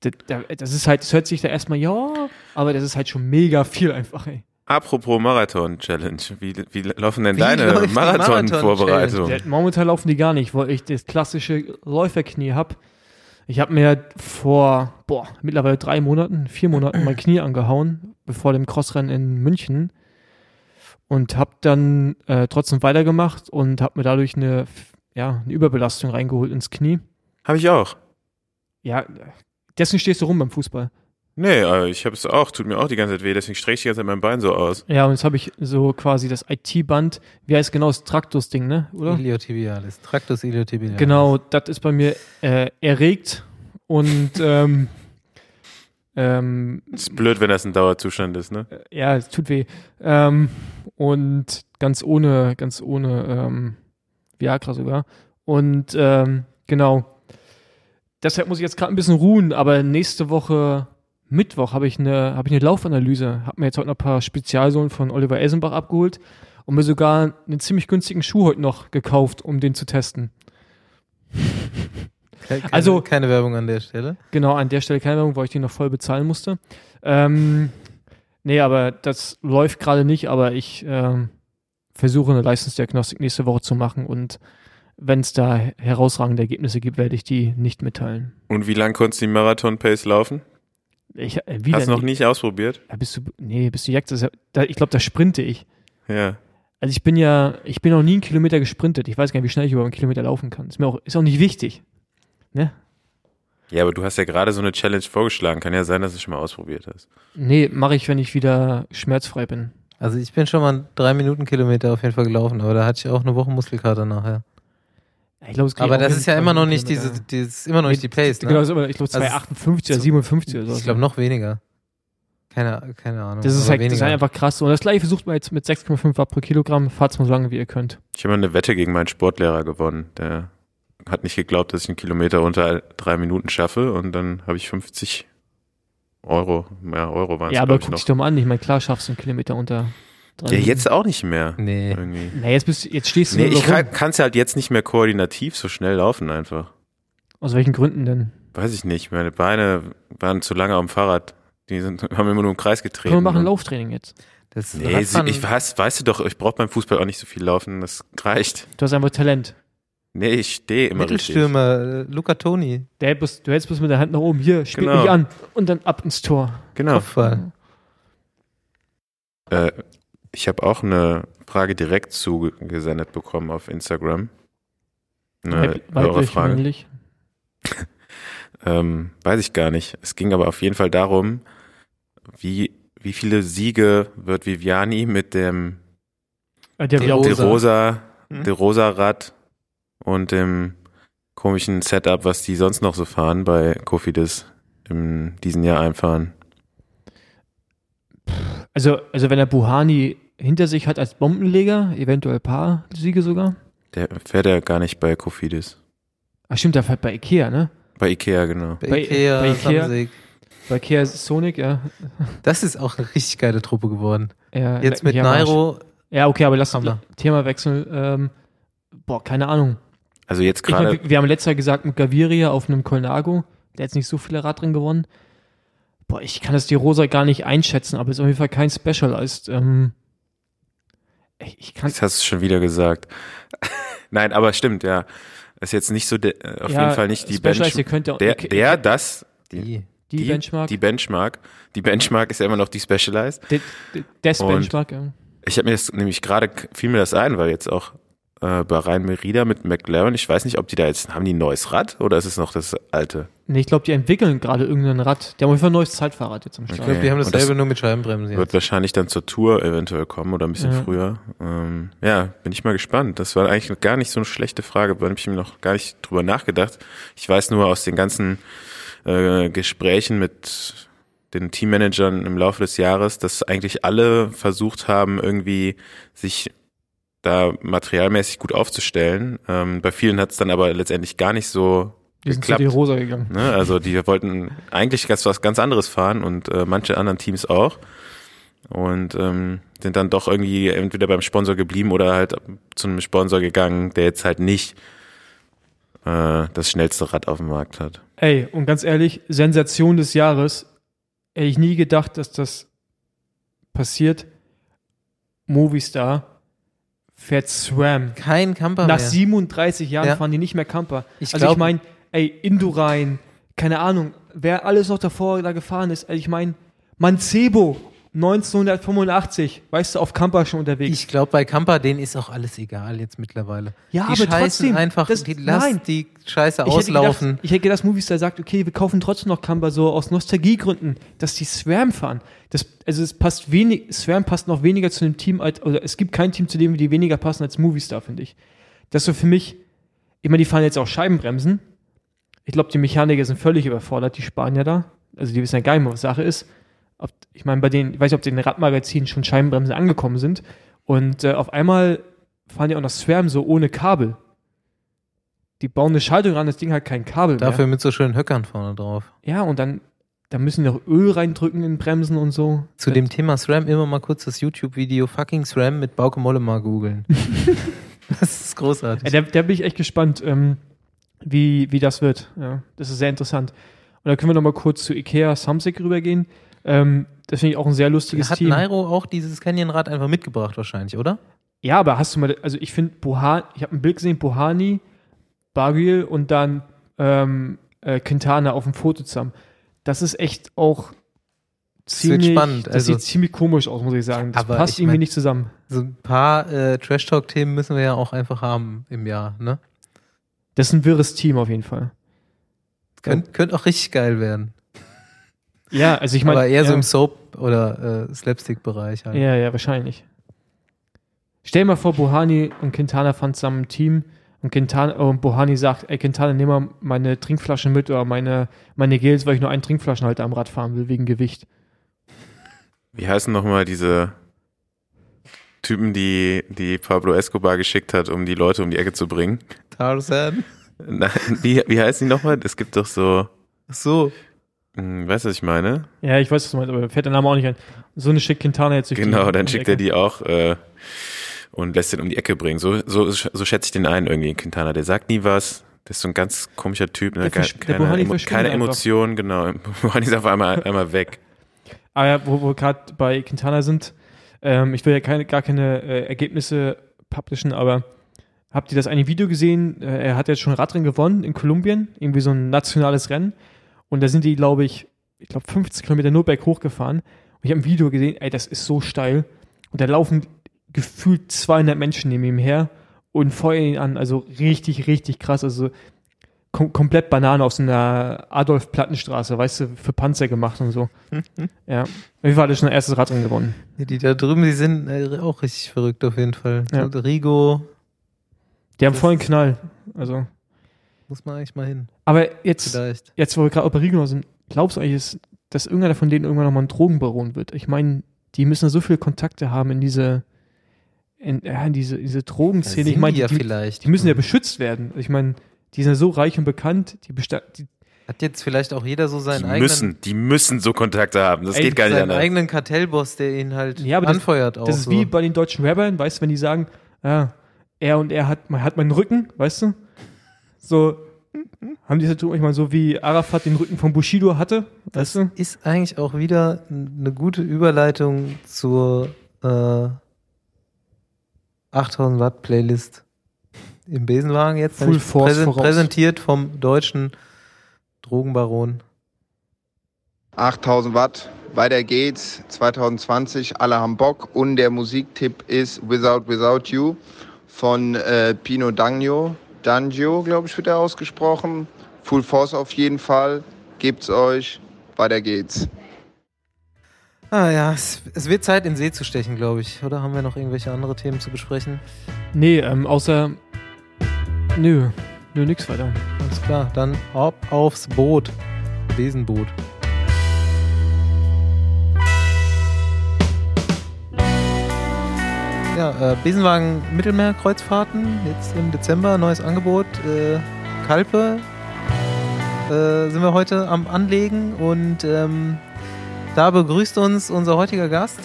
Das, ist halt, das hört sich da erstmal, ja, aber das ist halt schon mega viel einfach, ey. Apropos Marathon-Challenge, wie, wie laufen denn Wie deine Marathon-Vorbereitungen? Der, momentan laufen die gar nicht, weil ich das klassische Läuferknie habe. Ich habe mir vor, boah, mittlerweile drei Monaten, vier Monaten mein Knie angehauen, bevor dem Crossrennen in München. Und habe dann äh, trotzdem weitergemacht und habe mir dadurch eine, ja, eine Überbelastung reingeholt ins Knie. Habe ich auch. Ja, deswegen stehst du rum beim Fußball. Nee, äh, ich habe es auch, tut mir auch die ganze Zeit weh, deswegen strecke ich die ganze Zeit mein Bein so aus. Ja, und jetzt habe ich so quasi das IT-Band, wie heißt genau das Traktus-Ding, ne? Oder? Iliotibialis, Tractus iliotibialis. Genau, das ist bei mir äh, erregt und [LAUGHS] ähm, ähm, Ist blöd, wenn das ein Dauerzustand ist, ne? ja, es tut weh. Ähm, und ganz ohne, ganz ohne ähm, Viagra sogar. Und ähm, genau. Deshalb muss ich jetzt gerade ein bisschen ruhen, aber nächste Woche Mittwoch habe ich eine, habe ich eine Laufanalyse. Habe mir jetzt heute noch ein paar Spezialsohlen von Oliver Eisenbach abgeholt und mir sogar einen ziemlich günstigen Schuh heute noch gekauft, um den zu testen. [LAUGHS] Ke- Keine, Also- keine Werbung an der Stelle. Genau, an der Stelle keine Werbung, weil ich den noch voll bezahlen musste. Ähm, nee, aber das läuft gerade nicht, aber ich ähm, versuche eine Leistungsdiagnostik nächste Woche zu machen und wenn es da herausragende Ergebnisse gibt, werde ich die nicht mitteilen. Und wie lang konntest du die Marathon-Pace laufen? Ich, äh, Hast du noch nicht. ausprobiert? Ja, bist du, nee, bist du Jagd, ja, da, ich glaube, da sprinte ich. Ja. Also ich bin ja, ich bin noch nie einen Kilometer gesprintet. Ich weiß gar nicht, wie schnell ich über einen Kilometer laufen kann. Ist mir auch, ist auch nicht wichtig. Ne? Ja, aber du hast ja gerade so eine Challenge vorgeschlagen. Kann ja sein, dass du es schon mal ausprobiert hast. Nee, mache ich, wenn ich wieder schmerzfrei bin. Also ich bin schon mal drei Minuten Kilometer auf jeden Fall gelaufen, aber da hatte ich auch eine Woche Muskelkater nachher. Ich glaub, es geht Aber das ist ja immer noch nicht diese, Kilometer. dieses, immer noch nicht die Pace, Genau, ne? das ist immer, ich glaube, Also 258 oder so- 57 oder so. Ich glaube noch weniger. Keine, keine Ahnung. das ist halt, das ist halt einfach krass. Und das gleiche versucht man jetzt mit 6,5 Watt pro Kilogramm. Fahrt's mal so lange, wie ihr könnt. Ich habe mal eine Wette gegen meinen Sportlehrer gewonnen. Der hat nicht geglaubt, dass ich einen Kilometer unter drei Minuten schaffe und dann habe ich 50 Euro, mehr Euro waren es, ja, aber guck ich, dich doch mal an. Ich meine, klar schaffst du einen Kilometer unter drei Ja, jetzt auch nicht mehr. Nee. Irgendwie. Na, jetzt, bist, jetzt stehst du Nee, ich kann es halt jetzt nicht mehr koordinativ so schnell laufen einfach. Aus welchen Gründen denn? Weiß ich nicht. Meine Beine waren zu lange am Fahrrad. Die sind, [LAUGHS] haben immer nur im Kreis getreten. Können wir machen Lauftraining jetzt. Das Nee, Radfahren- ich weiß, weißt du doch, ich brauche beim Fußball auch nicht so viel laufen. Das reicht. Du hast einfach Talent. Nee, ich stehe immer richtig. Mittelstürmer, äh, Luca Toni, Der bloß, du hältst bloß mit der Hand nach oben. Hier, spiel Genau. mich an. Und dann ab ins Tor. Genau. Kopfball. Äh, ich habe auch eine Frage direkt zugesendet bekommen auf Instagram. Eine weiblich, Hörerfrage. männlich. [LAUGHS] Ähm, weiß ich gar nicht. Es ging aber auf jeden Fall darum, wie, wie viele Siege wird Viviani mit dem Äh, der De Rosa. Rosa, Hm? De Rosa Rad und dem komischen Setup, was die sonst noch so fahren bei Kofidis in diesem Jahr einfahren. Also, also wenn er Buhani hinter sich hat als Bombenleger, eventuell ein paar Siege sogar. Der fährt ja gar nicht bei Kofidis. Ach stimmt, der fährt bei Ikea, ne? Bei Ikea, genau. bei, Bei- Ikea, bei Ikea. Bei Ikea Sonic, ja. Das ist auch eine richtig geile Truppe geworden. ja Jetzt mit ja, Nairo, Ja, okay, aber lass Hammer. Thema wechseln. Ähm, boah, keine Ahnung. Also jetzt Ich mein, gerade, wir, haben letztes Jahr gesagt mit Gaviria auf einem Colnago, der hat jetzt nicht so viele Radrennen gewonnen. Boah, ich kann das die Rosa gar nicht einschätzen, aber ist auf jeden Fall kein Specialized. Ähm, ich kann, das hast du schon wieder gesagt. [LAUGHS] Nein, aber stimmt, ja. Ist jetzt nicht so, de, äh, auf ja, jeden Fall nicht die Benchmark. Der, okay, der, das, die. die, Benchmark, Die Benchmark. Die Benchmark ist ja immer noch die Specialized. de, de, des Und- Benchmark, ja. Ich habe mir das nämlich gerade fiel mir das ein, weil jetzt auch äh, bei Rhein Merida mit McLaren, ich weiß nicht, ob die da jetzt haben die ein neues Rad oder ist es noch das alte? Nee, ich glaube, die entwickeln gerade irgendein Rad. Die haben auf jeden Fall ein neues Zeitfahrrad jetzt am Start. Ich glaube, die haben dasselbe das nur mit Scheibenbremsen Wird jetzt. wahrscheinlich dann zur Tour eventuell kommen oder ein bisschen Ja. früher. Ähm, ja, bin ich mal gespannt. Das war eigentlich gar nicht so eine schlechte Frage, da habe ich mir noch gar nicht drüber nachgedacht. Ich weiß nur aus den ganzen äh, Gesprächen mit den Teammanagern im Laufe des Jahres, dass eigentlich alle versucht haben, irgendwie sich da materialmäßig gut aufzustellen. Ähm, bei vielen hat es dann aber letztendlich gar nicht so Die sind zu geklappt. die Rosa gegangen. Ne? Also die wollten eigentlich ganz was ganz anderes fahren und äh, manche anderen Teams auch. Und ähm, sind dann doch irgendwie entweder beim Sponsor geblieben oder halt zu einem Sponsor gegangen, der jetzt halt nicht äh, das schnellste Rad auf dem Markt hat. Ey, und ganz ehrlich, Sensation des Jahres. Hätte ich nie gedacht, dass das passiert. Movistar fährt SRAM. Kein Camper Nach mehr. 37 Jahren Ja. fahren die nicht mehr Camper. Ich also ich glaub- meine, ey, Indurain, keine Ahnung, wer alles noch davor da gefahren ist. Also ich meine, Mancebo, 1985, weißt du, auf Camper schon unterwegs. Ich glaube, bei Camper, denen ist auch alles egal jetzt mittlerweile. Ja, die aber scheißen trotzdem, einfach, das- die, lass nein. die Scheiße ich hätte, auslaufen. gedacht, ich hätte gedacht, Movistar sagt, okay, wir kaufen trotzdem noch Camper so aus Nostalgiegründen, dass die SRAM fahren. Das, also es passt wenig, SRAM passt noch weniger zu einem Team als, oder es gibt kein Team, zu dem die weniger passen als Movistar, finde ich. Das so für mich, ich meine, die fahren jetzt auch Scheibenbremsen. Ich glaube, die Mechaniker sind völlig überfordert, die Spanier da. Also die wissen ja gar nicht mehr, was Sache ist. Ob, ich meine, bei denen, ich weiß nicht, ob die in den Radmagazinen schon Scheibenbremsen angekommen sind. Und äh, auf einmal fahren die auch noch SRAM so ohne Kabel. Die bauen eine Schaltung ran, das Ding hat kein Kabel Dafür mehr. mit so schönen Höckern vorne drauf. Ja, und dann, dann müssen die noch Öl reindrücken in Bremsen und so. Zu dem Thema SRAM immer mal kurz das YouTube-Video Fucking SRAM mit Bauke Molle mal googeln. [LAUGHS] das ist großartig. Ja, da, da bin ich echt gespannt, ähm, wie, wie das wird. Ja, das ist sehr interessant. Und dann können wir noch mal kurz zu Ikea Samsic rübergehen. Ähm, das finde ich auch ein sehr lustiges Hat Team. Nairo auch dieses Canyon-Rad einfach mitgebracht wahrscheinlich, oder? Ja, aber hast du mal, also ich finde Bohani, ich habe ein Bild gesehen, Bohani, Bargiel und dann ähm, äh, Quintana auf dem Foto zusammen. Das ist echt auch Das ziemlich, spannend, das also- sieht ziemlich komisch aus, muss ich sagen. Das passt irgendwie mein- nicht zusammen. So ein paar äh, Trash-Talk-Themen müssen wir ja auch einfach haben im Jahr, ne? Das ist ein wirres Team auf jeden Fall. Könnt, könnte auch richtig geil werden. Ja, also ich meine. Aber eher so im Soap- oder äh, Slapstick-Bereich halt. Ja, ja, wahrscheinlich. Stell dir mal vor, Bohani und Quintana fahren zusammen ein Team und, Quintana, und Bohani sagt, ey Quintana, nimm mal meine Trinkflasche mit oder meine, meine Gels, weil ich nur einen Trinkflaschenhalter am Rad fahren will, wegen Gewicht. Wie heißen nochmal diese Typen, die, die Pablo Escobar geschickt hat, um die Leute um die Ecke zu bringen? Tarzan. Nein, wie, wie heißen die nochmal? Es gibt doch so, Ach so. Hm, weißt du, was ich meine? Ja, ich weiß, was du meinst, aber mir fällt der Name auch nicht ein. So eine schickt Quintana jetzt durch Genau, die, dann die schickt er die auch äh, und lässt den um die Ecke bringen. So, so, so schätze ich den ein irgendwie, Quintana. Der sagt nie was. Der ist so ein ganz komischer Typ. Ne? Der der keine Bohani Emo keine. Emotionen, genau. [LAUGHS] Bohani ist auf einmal, einmal weg. Aber ja, wo wir gerade bei Quintana sind, ähm, ich will ja keine, gar keine äh, Ergebnisse publishen, aber habt ihr das eine Video gesehen? Äh, er hat jetzt schon Radrennen gewonnen in Kolumbien, irgendwie so ein nationales Rennen. Und da sind die, glaube ich, ich glaube 15 Kilometer nur berghoch gefahren. Und ich habe ein Video gesehen, ey, das ist so steil. Und da laufen gefühlt 200 Menschen neben ihm her und feuern ihn an. Also richtig, richtig krass. Also kom komplett Banane aus einer Adolf-Plattenstraße, weißt du, für Panzer gemacht und so. [LAUGHS] ja. Auf jeden Fall hat er schon ein erstes Radrennen gewonnen. Ja, die da drüben, die sind äh, auch richtig verrückt auf jeden Fall. Ja. Rigo, Die haben Das vollen Knall. Also. Muss man eigentlich mal hin. Aber jetzt, Vielleicht. jetzt wo wir gerade bei sind, glaubst du eigentlich, dass, dass irgendeiner von denen irgendwann nochmal ein Drogenbaron wird? Ich meine, die müssen so viele Kontakte haben in diese, in, ja, in diese, diese Drogenszene. sind ich meine, die ja die, vielleicht. die müssen ja beschützt werden. Ich meine, die sind ja so reich und bekannt, die, die Hat jetzt vielleicht auch jeder so seinen Die eigenen, müssen, die müssen so Kontakte haben. Das Ey, geht gar nicht seinen anders. eigenen Kartellboss, der ihn halt Ja, aber das- anfeuert auch. Das ist so. wie bei den deutschen Rappern, weißt du, wenn die sagen, ja, er und er hat, man hat meinen Rücken, weißt du? So, haben die das ich meine, so wie Arafat den Rücken von Bushido hatte, weißt du? ist eigentlich auch wieder eine gute Überleitung zur äh, 8000 Watt Playlist im Besenwagen jetzt. Full Force voraus. Präsentiert vom deutschen Drogenbaron. 8000 Watt, weiter geht's. 2020, alle haben Bock. Und der Musiktipp ist Without Without You von äh, Pino Dagno. Dangio, glaube ich, wird er ausgesprochen. Full Force auf jeden Fall. Gebt's euch. Weiter geht's. Ah ja, es, es wird Zeit, in den See zu stechen, glaube ich. Oder haben wir noch irgendwelche andere Themen zu besprechen? Nee, ähm, außer, nö, nö, nix weiter. Alles klar, dann ab aufs Boot. Besenboot. Ja, äh, Besenwagen Mittelmeerkreuzfahrten, jetzt im Dezember, neues Angebot. Äh, Kalpe äh, sind wir heute am Anlegen und ähm, da begrüßt uns unser heutiger Gast,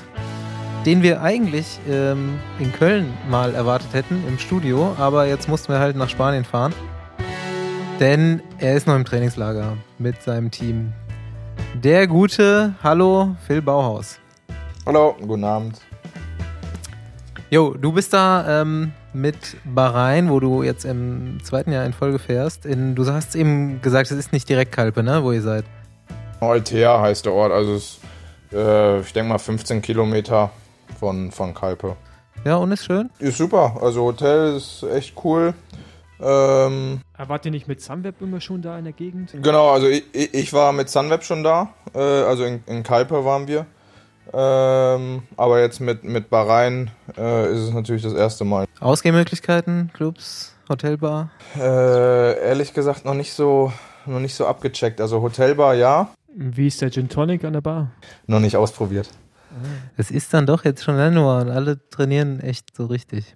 den wir eigentlich ähm, in Köln mal erwartet hätten im Studio, aber jetzt mussten wir halt nach Spanien fahren. Denn er ist noch im Trainingslager mit seinem Team. Der gute, hallo, Phil Bauhaus. Hallo, guten Abend. Jo, du bist da ähm, mit Bahrain, wo du jetzt im zweiten Jahr in Folge fährst. In, du hast eben gesagt, es ist nicht direkt Kalpe, ne, wo ihr seid. Altea heißt der Ort, also es, äh, ich denke mal 15 Kilometer von, von Kalpe. Ja, und ist schön. Ist super, also Hotel ist echt cool. Ähm, Aber wart ihr nicht mit Sunweb immer schon da in der Gegend? genau, also ich, ich ich war mit Sunweb schon da, äh, also in, in Kalpe waren wir. Ähm, aber jetzt mit, mit Bahrain äh, ist es natürlich das erste Mal. Ausgehmöglichkeiten, Clubs, Hotelbar. Äh, ehrlich gesagt noch nicht so noch nicht so abgecheckt. Also Hotelbar ja, Wie ist der Gin Tonic an der Bar? noch nicht ausprobiert. Es ist dann doch jetzt schon Januar und alle trainieren echt so richtig.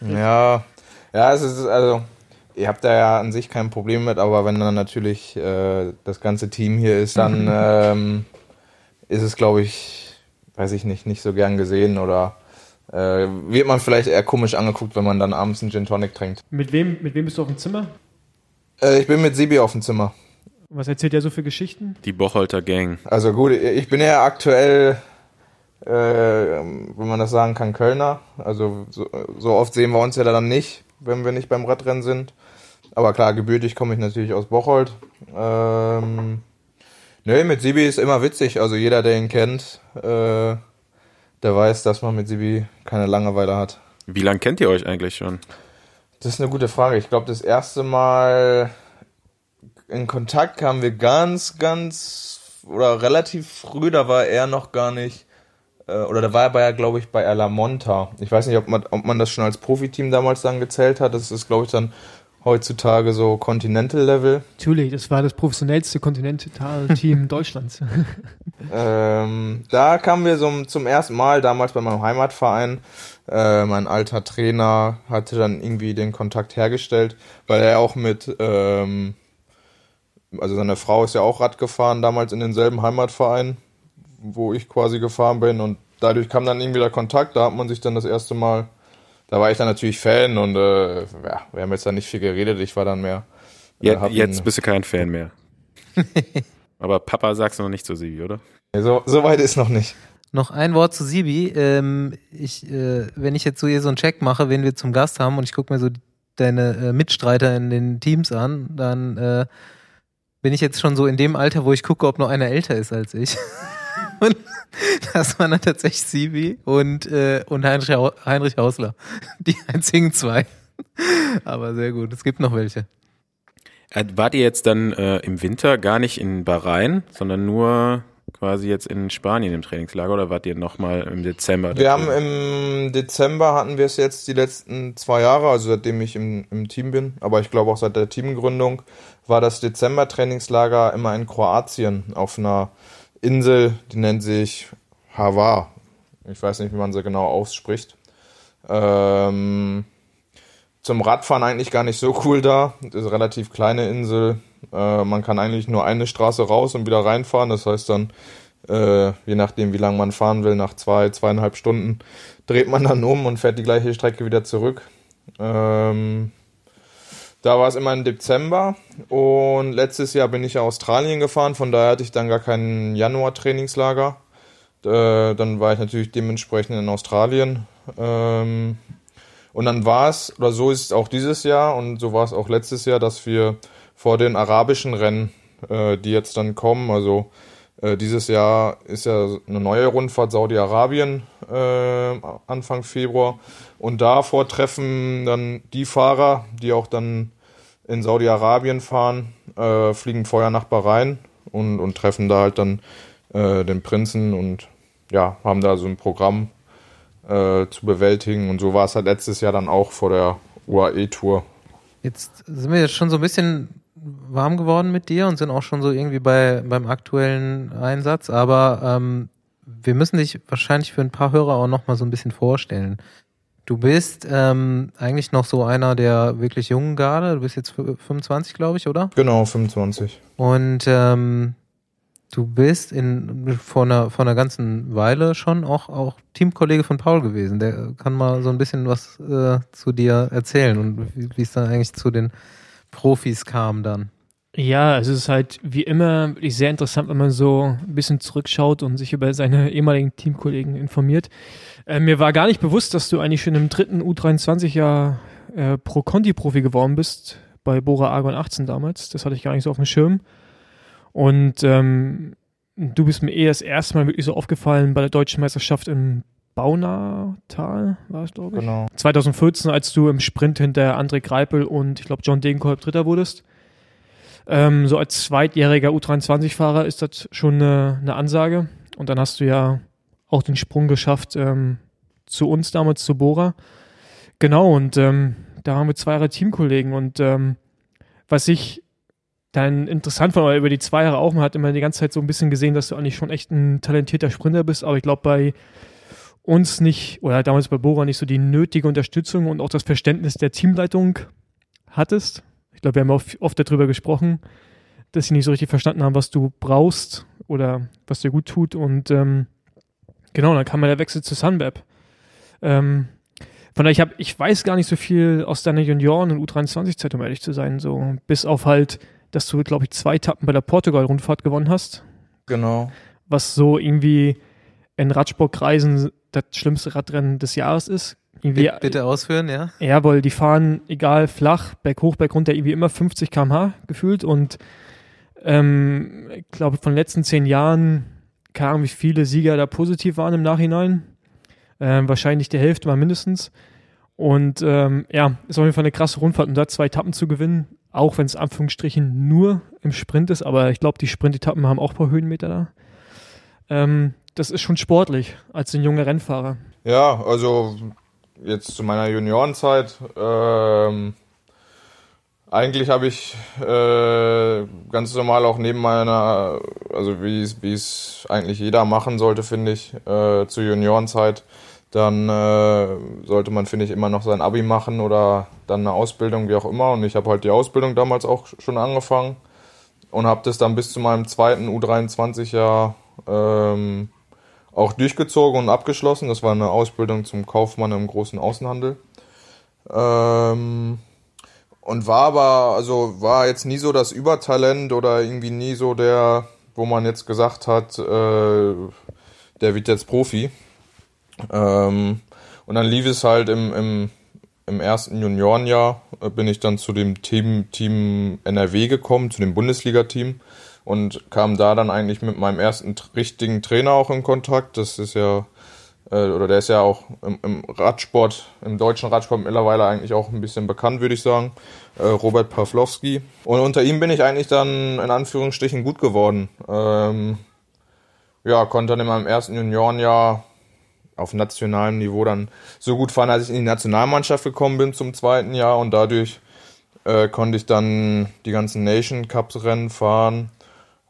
Ja, ja, es ist also, ihr habt da ja an sich kein Problem mit, aber wenn dann natürlich äh, das ganze Team hier ist, dann [LAUGHS] ähm, ist es, glaube ich, weiß ich nicht, nicht so gern gesehen oder äh, wird man vielleicht eher komisch angeguckt, wenn man dann abends einen Gin Tonic trinkt. Mit wem, mit wem bist du auf dem Zimmer? Äh, ich bin mit Sibi auf dem Zimmer. Was erzählt er so für Geschichten? Die Bocholter Gang. Also gut, ich bin ja aktuell, äh, wenn man das sagen kann, Kölner. Also so, so oft sehen wir uns ja dann nicht, wenn wir nicht beim Radrennen sind. Aber klar, gebürtig komme ich natürlich aus Bocholt. Ähm, nee, mit Sibi ist immer witzig. Also jeder, der ihn kennt, äh, der weiß, dass man mit Sibi keine Langeweile hat. Wie lange kennt ihr euch eigentlich schon? Das ist eine gute Frage. Ich glaube, das erste Mal in Kontakt kamen wir ganz, ganz oder relativ früh, da war er noch gar nicht, äh, oder da war er ja, glaube ich, bei Erla Monta. Ich weiß nicht, ob man, ob man das schon als Profiteam damals dann gezählt hat. Das ist, glaube ich, dann heutzutage so Continental-Level. Natürlich, das war das professionellste Continental-Team [LAUGHS] Deutschlands. Ähm, da kamen wir so zum ersten Mal damals bei meinem Heimatverein. Äh, mein alter Trainer hatte dann irgendwie den Kontakt hergestellt, weil er auch mit, ähm, also seine Frau ist ja auch Rad gefahren, damals in denselben Heimatverein, wo ich quasi gefahren bin. Und dadurch kam dann irgendwie der Kontakt, da hat man sich dann das erste Mal, da war ich dann natürlich Fan und äh, ja, wir haben jetzt da nicht viel geredet, ich war dann mehr. äh, hab jetzt bist du kein Fan mehr. [LAUGHS] Aber Papa sagst du noch nicht so, Sibi, oder? so, so weit ist noch nicht. Noch ein Wort zu Sibi. Ähm, ich, äh, wenn ich jetzt so hier so einen Check mache, wen wir zum Gast haben und ich gucke mir so deine äh, Mitstreiter in den Teams an, dann äh, bin ich jetzt schon so in dem Alter, wo ich gucke, ob noch einer älter ist als ich. [LAUGHS] und [LAUGHS] das waren dann tatsächlich Sibi und, äh, und Heinrich, Heinrich Hausler. [LAUGHS] Die einzigen zwei. [LAUGHS] Aber sehr gut. Es gibt noch welche. Äh, Wart ihr jetzt dann äh, im Winter gar nicht in Bahrain, sondern nur quasi jetzt in Spanien im Trainingslager oder wart ihr nochmal im Dezember? Wir haben im Dezember hatten wir es jetzt die letzten zwei Jahre, also seitdem ich im, im Team bin, aber ich glaube auch seit der Teamgründung, war das Dezember-Trainingslager immer in Kroatien auf einer Insel, die nennt sich Hvar. Ich weiß nicht, wie man sie genau ausspricht. Ähm, zum Radfahren eigentlich gar nicht so cool da. Das ist eine relativ kleine Insel. Äh, man kann eigentlich nur eine Straße raus und wieder reinfahren. Das heißt dann, äh, je nachdem, wie lange man fahren will, nach zwei, zweieinhalb Stunden dreht man dann um und fährt die gleiche Strecke wieder zurück. Ähm, da war es immer im Dezember und letztes Jahr bin ich ja Australien gefahren, von daher hatte ich dann gar kein Januar-Trainingslager. Äh, dann war ich natürlich dementsprechend in Australien. Ähm, und dann war es, oder so ist es auch dieses Jahr und so war es auch letztes Jahr, dass wir vor den arabischen Rennen, äh, die jetzt dann kommen, also äh, dieses Jahr ist ja eine neue Rundfahrt Saudi-Arabien äh, Anfang Februar und davor treffen dann die Fahrer, die auch dann in Saudi-Arabien fahren, äh, fliegen vorher nach Bahrain und, und treffen da halt dann äh, den Prinzen und ja, haben da so ein Programm äh, zu bewältigen. Und so war es halt letztes Jahr dann auch vor der UAE-Tour. Jetzt sind wir jetzt schon so ein bisschen warm geworden mit dir und sind auch schon so irgendwie bei, beim aktuellen Einsatz, aber ähm, wir müssen dich wahrscheinlich für ein paar Hörer auch noch mal so ein bisschen vorstellen. Du bist ähm, eigentlich noch so einer der wirklich jungen Garde. Du bist jetzt fü- 25, glaube ich, oder? Genau, 25. Und ähm, du bist in vor einer, vor einer ganzen Weile schon auch, auch Teamkollege von Paul gewesen. Der kann mal so ein bisschen was äh, zu dir erzählen und wie es dann eigentlich zu den Profis kam dann. Ja, es ist halt wie immer wirklich sehr interessant, wenn man so ein bisschen zurückschaut und sich über seine ehemaligen Teamkollegen informiert. Äh, mir war gar nicht bewusst, dass du eigentlich schon im dritten U23-Jahr äh, Pro-Conti-Profi geworden bist, bei Bora Argon 18 damals. Das hatte ich gar nicht so auf dem Schirm. Und ähm, du bist mir eh das erste Mal wirklich so aufgefallen bei der deutschen Meisterschaft im Baunatal, war es, glaube ich. Genau. 2014, als du im Sprint hinter André Greipel und ich glaube John Degenkolb Dritter wurdest. Ähm, so als zweitjähriger U23-Fahrer ist das schon eine, eine Ansage. Und dann hast du ja auch den Sprung geschafft ähm, zu uns damals, zu Bora. Genau, und ähm, da haben wir zwei Jahre Teamkollegen. Und ähm, was ich dann interessant fand, weil über die zwei Jahre auch, man hat immer die ganze Zeit so ein bisschen gesehen, dass du eigentlich schon echt ein talentierter Sprinter bist. Aber ich glaube, bei uns nicht, oder damals bei Bora nicht so die nötige Unterstützung und auch das Verständnis der Teamleitung hattest. Ich glaube, wir haben auch oft darüber gesprochen, dass sie nicht so richtig verstanden haben, was du brauchst oder was dir gut tut. Und ähm, genau, dann kam ja der Wechsel zu Sunweb. Ähm, von daher, ich, hab, ich weiß gar nicht so viel aus deiner Junioren- und U23-Zeit, um ehrlich zu sein. So, bis auf halt, dass du, glaube ich, zwei Etappen bei der Portugal-Rundfahrt gewonnen hast Genau. was so irgendwie in Radsportkreisen das schlimmste Radrennen des Jahres ist. Irgendwie, Bitte, bitte ausführen, ja? Ja, weil die fahren, egal flach, berghoch, bergunter, irgendwie immer 50 km/h gefühlt und ähm, ich glaube, von den letzten zehn Jahren, keine Ahnung, wie viele Sieger da positiv waren im Nachhinein. Ähm, wahrscheinlich die Hälfte mal mindestens. Und ähm, ja, ist auf jeden Fall eine krasse Rundfahrt und da zwei Etappen zu gewinnen. auch wenn es Anführungsstrichen nur im Sprint ist, aber ich glaube, die Sprintetappen haben auch ein paar Höhenmeter da. Ähm, das ist schon sportlich als ein junger Rennfahrer. Ja, also jetzt zu meiner Juniorenzeit. Ähm, eigentlich habe ich äh, ganz normal auch neben meiner, also wie es eigentlich jeder machen sollte, finde ich, äh, zur Juniorenzeit, dann äh, sollte man, finde ich, immer noch sein Abi machen oder dann eine Ausbildung, wie auch immer. Und ich habe halt die Ausbildung damals auch schon angefangen und habe das dann bis zu meinem zweiten U23-Jahr ähm, auch durchgezogen und abgeschlossen. Das war eine Ausbildung zum Kaufmann im großen Außenhandel. Ähm, und war aber, also war jetzt nie so das Übertalent oder irgendwie nie so der, wo man jetzt gesagt hat, äh, der wird jetzt Profi. Ähm, und dann lief es halt im, im, im ersten Juniorenjahr, äh, bin ich dann zu dem Team, Team NRW gekommen, zu dem Bundesliga-Team und kam da dann eigentlich mit meinem ersten richtigen Trainer auch in Kontakt. Das ist ja, äh, oder der ist ja auch im, im, Radsport, im deutschen Radsport mittlerweile eigentlich auch ein bisschen bekannt, würde ich sagen. Äh, Robert Pawlowski. Und unter ihm bin ich eigentlich dann in Anführungsstrichen gut geworden. Ähm, ja, konnte dann in meinem ersten Juniorenjahr auf nationalem Niveau dann so gut fahren, als ich in die Nationalmannschaft gekommen bin zum zweiten Jahr und dadurch äh, konnte ich dann die ganzen Nation Cups Rennen fahren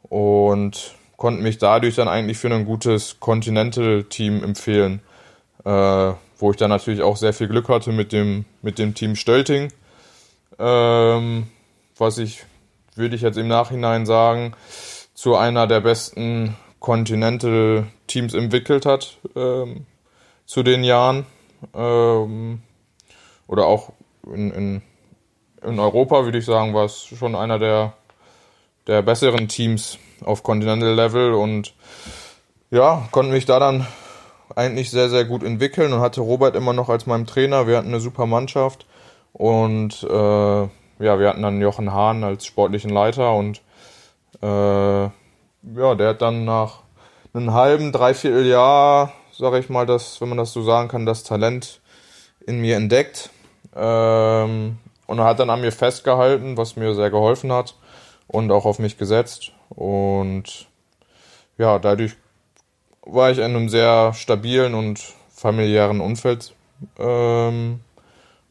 und konnte mich dadurch dann eigentlich für ein gutes Continental-Team empfehlen, äh, wo ich dann natürlich auch sehr viel Glück hatte mit dem, mit dem Team Stölting, ähm, was ich, würde ich jetzt im Nachhinein sagen, zu einer der besten Continental-Teams entwickelt hat ähm, zu den Jahren. Ähm, oder auch in, in, in Europa, würde ich sagen, war es schon einer der der besseren Teams auf Continental Level und ja, konnte mich da dann eigentlich sehr, sehr gut entwickeln und hatte Robert immer noch als meinem Trainer. Wir hatten eine super Mannschaft und äh, ja, wir hatten dann Jochen Hahn als sportlichen Leiter und äh, ja, der hat dann nach einem halben, dreiviertel Jahr, sage ich mal, das, wenn man das so sagen kann, das Talent in mir entdeckt ähm, und hat dann an mir festgehalten, was mir sehr geholfen hat und auch auf mich gesetzt. Und ja, dadurch war ich in einem sehr stabilen und familiären Umfeld ähm,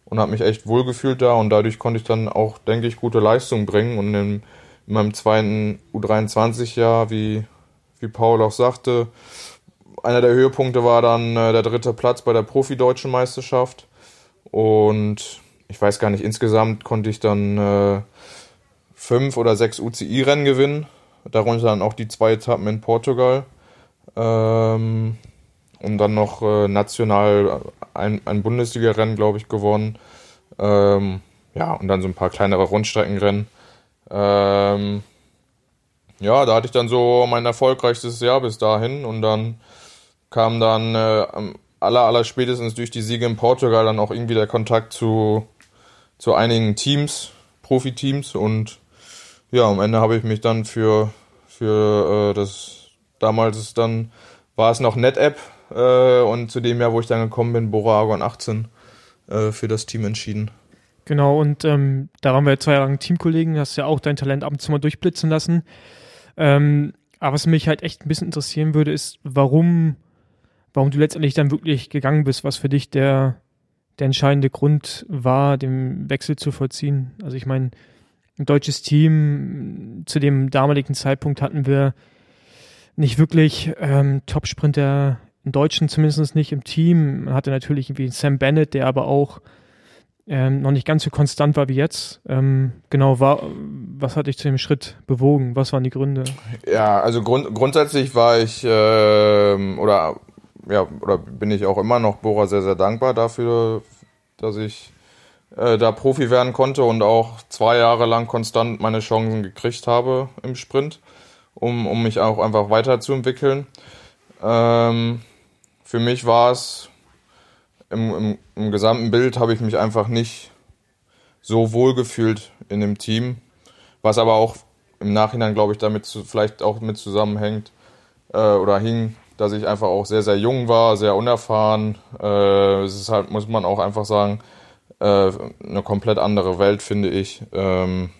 und habe mich echt wohlgefühlt da. Und dadurch konnte ich dann auch, denke ich, gute Leistung bringen. Und in, in meinem zweiten U23-Jahr, wie, wie Paul auch sagte, einer der Höhepunkte war dann äh, der dritte Platz bei der Profi-Deutschen Meisterschaft. Und ich weiß gar nicht, insgesamt konnte ich dann äh, fünf oder sechs UCI-Rennen gewinnen, darunter dann auch die zwei Etappen in Portugal. Ähm, und dann noch äh, national ein, ein Bundesliga-Rennen, glaube ich, gewonnen. Ähm, ja, und dann so ein paar kleinere Rundstreckenrennen. Ähm, ja, da hatte ich dann so mein erfolgreichstes Jahr bis dahin und dann kam dann äh, aller, aller spätestens durch die Siege in Portugal dann auch irgendwie der Kontakt zu, zu einigen Teams, Profiteams und ja, am Ende habe ich mich dann für, für äh, das, damals dann, war es noch NetApp äh, und zu dem Jahr, wo ich dann gekommen bin, Bora Argon 18, äh, für das Team entschieden. Genau, und ähm, da waren wir zwei Jahre lang Teamkollegen, hast ja auch dein Talent ab und zu mal durchblitzen lassen. Ähm, aber was mich halt echt ein bisschen interessieren würde, ist, warum, warum du letztendlich dann wirklich gegangen bist, was für dich der, der entscheidende Grund war, den Wechsel zu vollziehen. Also ich meine, ein deutsches Team. Zu dem damaligen Zeitpunkt hatten wir nicht wirklich ähm, Top-Sprinter, in Deutschen zumindest nicht im Team. Man hatte natürlich irgendwie Sam Bennett, der aber auch ähm, noch nicht ganz so konstant war wie jetzt. Ähm, genau, war, was hat dich zu dem Schritt bewogen? Was waren die Gründe? Ja, also grund grundsätzlich war ich äh, oder ja, oder bin ich auch immer noch Bora sehr, sehr dankbar dafür, dass ich äh, da Profi werden konnte und auch zwei Jahre lang konstant meine Chancen gekriegt habe im Sprint, um, um mich auch einfach weiterzuentwickeln. Ähm, für mich war es im, im, im gesamten Bild habe ich mich einfach nicht so wohl gefühlt in dem Team, was aber auch im Nachhinein, glaube ich, damit zu, vielleicht auch mit zusammenhängt äh, oder hing, dass ich einfach auch sehr, sehr jung war, sehr unerfahren. Äh, es ist halt, muss man auch einfach sagen, äh, eine komplett andere Welt, finde ich. Ähm,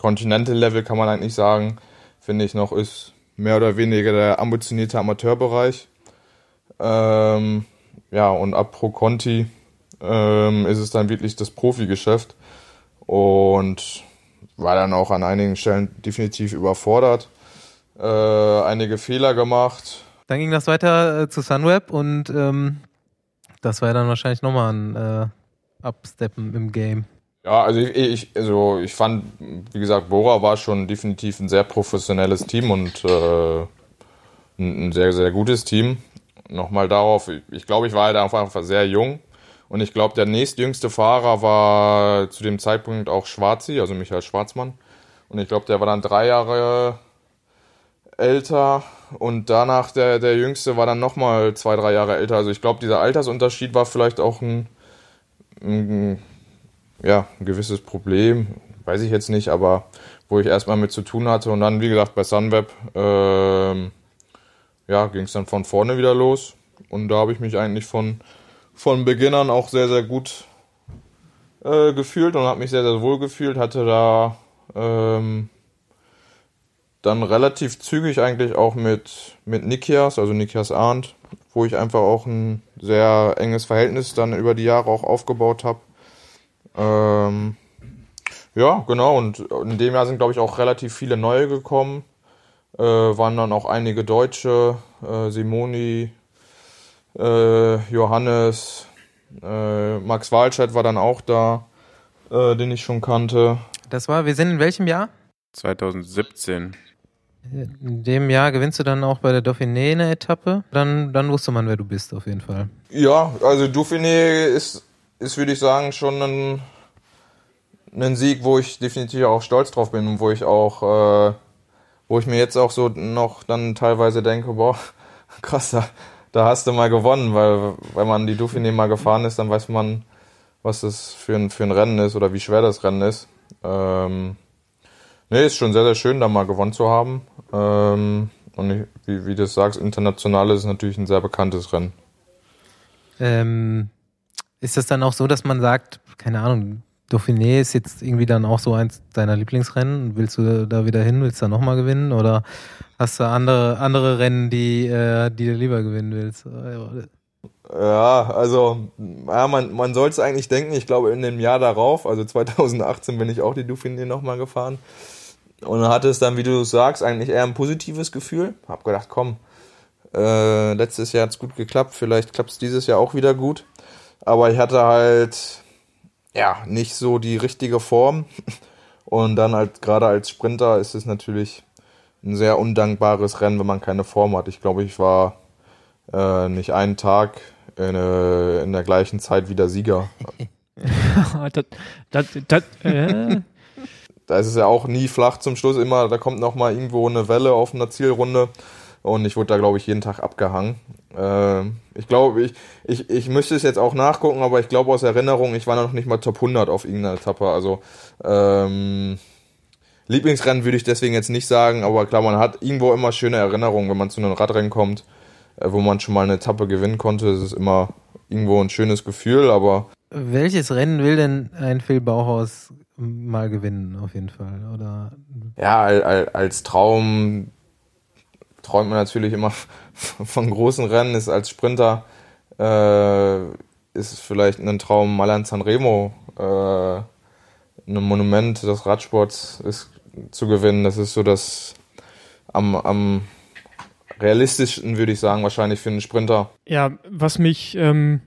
Continental Level kann man eigentlich sagen, finde ich noch, ist mehr oder weniger der ambitionierte Amateurbereich. Ähm, ja, und ab Pro Conti ähm, ist es dann wirklich das Profigeschäft und war dann auch an einigen Stellen definitiv überfordert, äh, einige Fehler gemacht. Dann ging das weiter äh, zu Sunweb und ähm, das war dann wahrscheinlich nochmal ein äh, Upsteppen im Game. Ja, also ich, ich, also ich fand, wie gesagt, Bora war schon definitiv ein sehr professionelles Team und äh, ein sehr, sehr gutes Team. Nochmal darauf, ich glaube, ich war halt einfach sehr jung und ich glaube, der nächstjüngste Fahrer war zu dem Zeitpunkt auch Schwarzi, also Michael Schwarzmann. Und ich glaube, der war dann drei Jahre älter und danach der, der Jüngste war dann nochmal zwei, drei Jahre älter. Also ich glaube, dieser Altersunterschied war vielleicht auch ein, ein ja, ein gewisses Problem, weiß ich jetzt nicht, aber wo ich erstmal mit zu tun hatte. Und dann, wie gesagt, bei Sunweb ähm, ja, ging es dann von vorne wieder los. Und da habe ich mich eigentlich von, von Beginn an auch sehr, sehr gut äh, gefühlt und habe mich sehr, sehr wohl gefühlt. Hatte da ähm, dann relativ zügig eigentlich auch mit, mit Nikias, also Nikias Arndt, wo ich einfach auch ein sehr enges Verhältnis dann über die Jahre auch aufgebaut habe. Ähm, ja, genau. Und in dem Jahr sind, glaube ich, auch relativ viele neue gekommen. Äh, waren dann auch einige Deutsche, äh, Simoni, äh, Johannes, äh, Max Walscheid war dann auch da, äh, den ich schon kannte. Das war, wir sind in welchem Jahr? 2017. In dem Jahr gewinnst du dann auch bei der Dauphiné eine Etappe. Dann, dann wusste man, wer du bist, auf jeden Fall. Ja, also Dauphiné ist ist, würde ich sagen, schon ein, ein Sieg, wo ich definitiv auch stolz drauf bin und wo ich auch, äh, wo ich mir jetzt auch so noch dann teilweise denke, boah, [LAUGHS] krass, da, da hast du mal gewonnen, weil wenn man die Dauphiné mal gefahren ist, dann weiß man, was das für ein, für ein Rennen ist oder wie schwer das Rennen ist. Ähm, nee, ist schon sehr, sehr schön, da mal gewonnen zu haben. Ähm, und ich, wie, wie du sagst, international ist natürlich ein sehr bekanntes Rennen. Ähm, ist das dann auch so, dass man sagt, keine Ahnung, Dauphiné ist jetzt irgendwie dann auch so eins deiner Lieblingsrennen? Willst du da wieder hin? Willst du da nochmal gewinnen? Oder hast du andere, andere Rennen, die, äh, die du lieber gewinnen willst? Ja, also ja, man, man soll es eigentlich denken, ich glaube in dem Jahr darauf, also 2018 bin ich auch die Dauphiné nochmal gefahren und hatte es dann, wie du sagst, eigentlich eher ein positives Gefühl. Hab gedacht, komm, äh, letztes Jahr hat es gut geklappt, vielleicht klappt es dieses Jahr auch wieder gut. Aber ich hatte halt, ja, nicht so die richtige Form. [LAUGHS] Und dann halt, gerade als Sprinter ist es natürlich ein sehr undankbares Rennen, wenn man keine Form hat. Ich glaube, ich war äh, nicht einen Tag in, äh, in der gleichen Zeit wie der Sieger. das, [LAUGHS] das, das, äh. Da ist es ja auch nie flach zum Schluss immer, da kommt noch mal irgendwo eine Welle auf einer Zielrunde und ich wurde da, glaube ich, jeden Tag abgehangen. Äh, ich glaube, ich, ich, ich müsste es jetzt auch nachgucken, aber ich glaube aus Erinnerung, ich war noch nicht mal Top 100 auf irgendeiner Etappe. Also ähm, Lieblingsrennen würde ich deswegen jetzt nicht sagen, aber klar, man hat irgendwo immer schöne Erinnerungen, wenn man zu einem Radrennen kommt, äh, wo man schon mal eine Etappe gewinnen konnte. Das ist immer irgendwo ein schönes Gefühl, aber. Welches Rennen will denn ein Phil Bauhaus mal gewinnen, auf jeden Fall? Oder? Ja, als Traum träumt man natürlich immer [LAUGHS] von großen Rennen, ist als Sprinter äh, ist vielleicht ein Traum Malan Sanremo, äh, ein Monument des Radsports ist zu gewinnen. Das ist so das am, am realistischsten, würde ich sagen, wahrscheinlich für einen Sprinter. Ja, was mich ähm,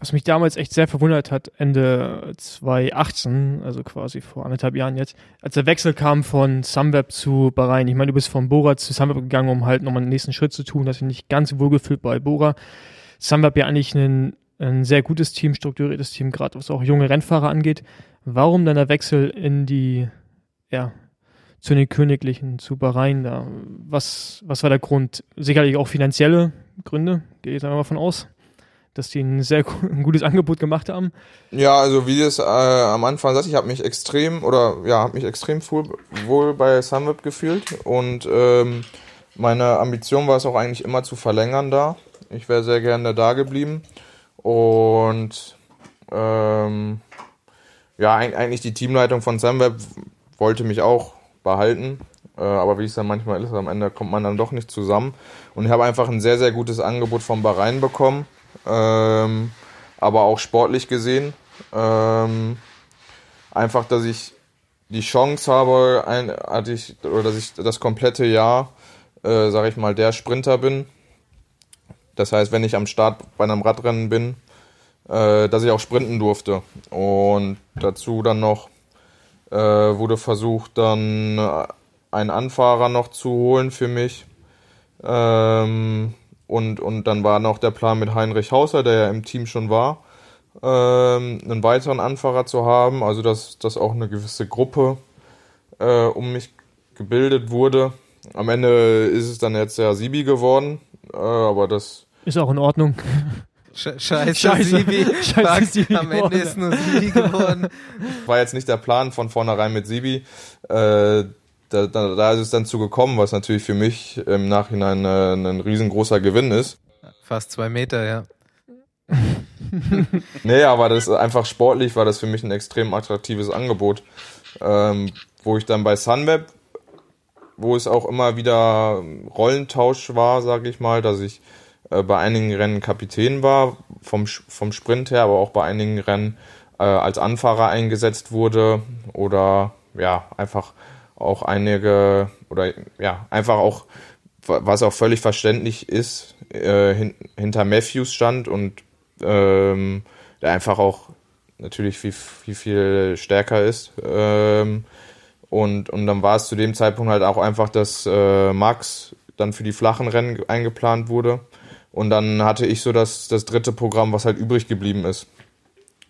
was mich damals echt sehr verwundert hat, Ende 2018, also quasi vor anderthalb Jahren jetzt, als der Wechsel kam von Sunweb zu Bahrain. Ich meine, du bist von Bora zu Sunweb gegangen, um halt nochmal den nächsten Schritt zu tun. Hast dich nicht ganz wohlgefühlt bei Bora. Sunweb ja eigentlich ein, ein sehr gutes Team, strukturiertes Team, gerade was auch junge Rennfahrer angeht. Warum dann der Wechsel in die, ja, zu den Königlichen, zu Bahrain da? Was, was war der Grund? Sicherlich auch finanzielle Gründe, gehe ich mal von aus dass die ein sehr ein gutes Angebot gemacht haben. Ja, also wie das äh, am Anfang sagte, ich habe mich extrem oder ja, habe mich extrem wohl, bei Sunweb gefühlt und ähm, meine Ambition war es auch eigentlich immer zu verlängern da. Ich wäre sehr gerne da geblieben und ähm, ja, eigentlich die Teamleitung von Sunweb wollte mich auch behalten. Äh, aber wie es dann manchmal ist, am Ende kommt man dann doch nicht zusammen. Und ich habe einfach ein sehr, sehr gutes Angebot vom Bahrain bekommen. Ähm, aber auch sportlich gesehen. Ähm, einfach, dass ich die Chance habe, ein, hatte ich, oder dass ich das komplette Jahr, äh, sage ich mal, der Sprinter bin. Das heißt, wenn ich am Start bei einem Radrennen bin, äh, dass ich auch sprinten durfte. Und dazu dann noch äh, wurde versucht, dann einen Anfahrer noch zu holen für mich. Ähm, und, und dann war noch der Plan mit Heinrich Hauser, der ja im Team schon war, ähm, einen weiteren Anfahrer zu haben. Also dass, dass auch eine gewisse Gruppe äh, um mich gebildet wurde. Am Ende ist es dann jetzt ja Sibi geworden, äh, aber das ist auch in Ordnung. Scheiße, Scheiße, Sibi. Scheiße, Sibi Am Ende ist nur Sibi geworden. War jetzt nicht der Plan von vornherein mit Sibi. Äh, da, da, da ist es dann zu gekommen, was natürlich für mich im Nachhinein äh, ein riesengroßer Gewinn ist. Fast zwei Meter, ja. [LAUGHS] nee, aber das ist einfach sportlich war das für mich ein extrem attraktives Angebot. Ähm, wo ich dann bei Sunweb, wo es auch immer wieder Rollentausch war, sage ich mal, dass ich äh, bei einigen Rennen Kapitän war, vom, vom Sprint her, aber auch bei einigen Rennen äh, als Anfahrer eingesetzt wurde oder ja, einfach auch einige oder ja, einfach auch, was auch völlig verständlich ist, äh, hin, hinter Matthews stand und ähm, der einfach auch natürlich viel, viel, viel stärker ist. Ähm, und, und dann war es zu dem Zeitpunkt halt auch einfach, dass äh, Max dann für die flachen Rennen eingeplant wurde. Und dann hatte ich so das, das dritte Programm, was halt übrig geblieben ist.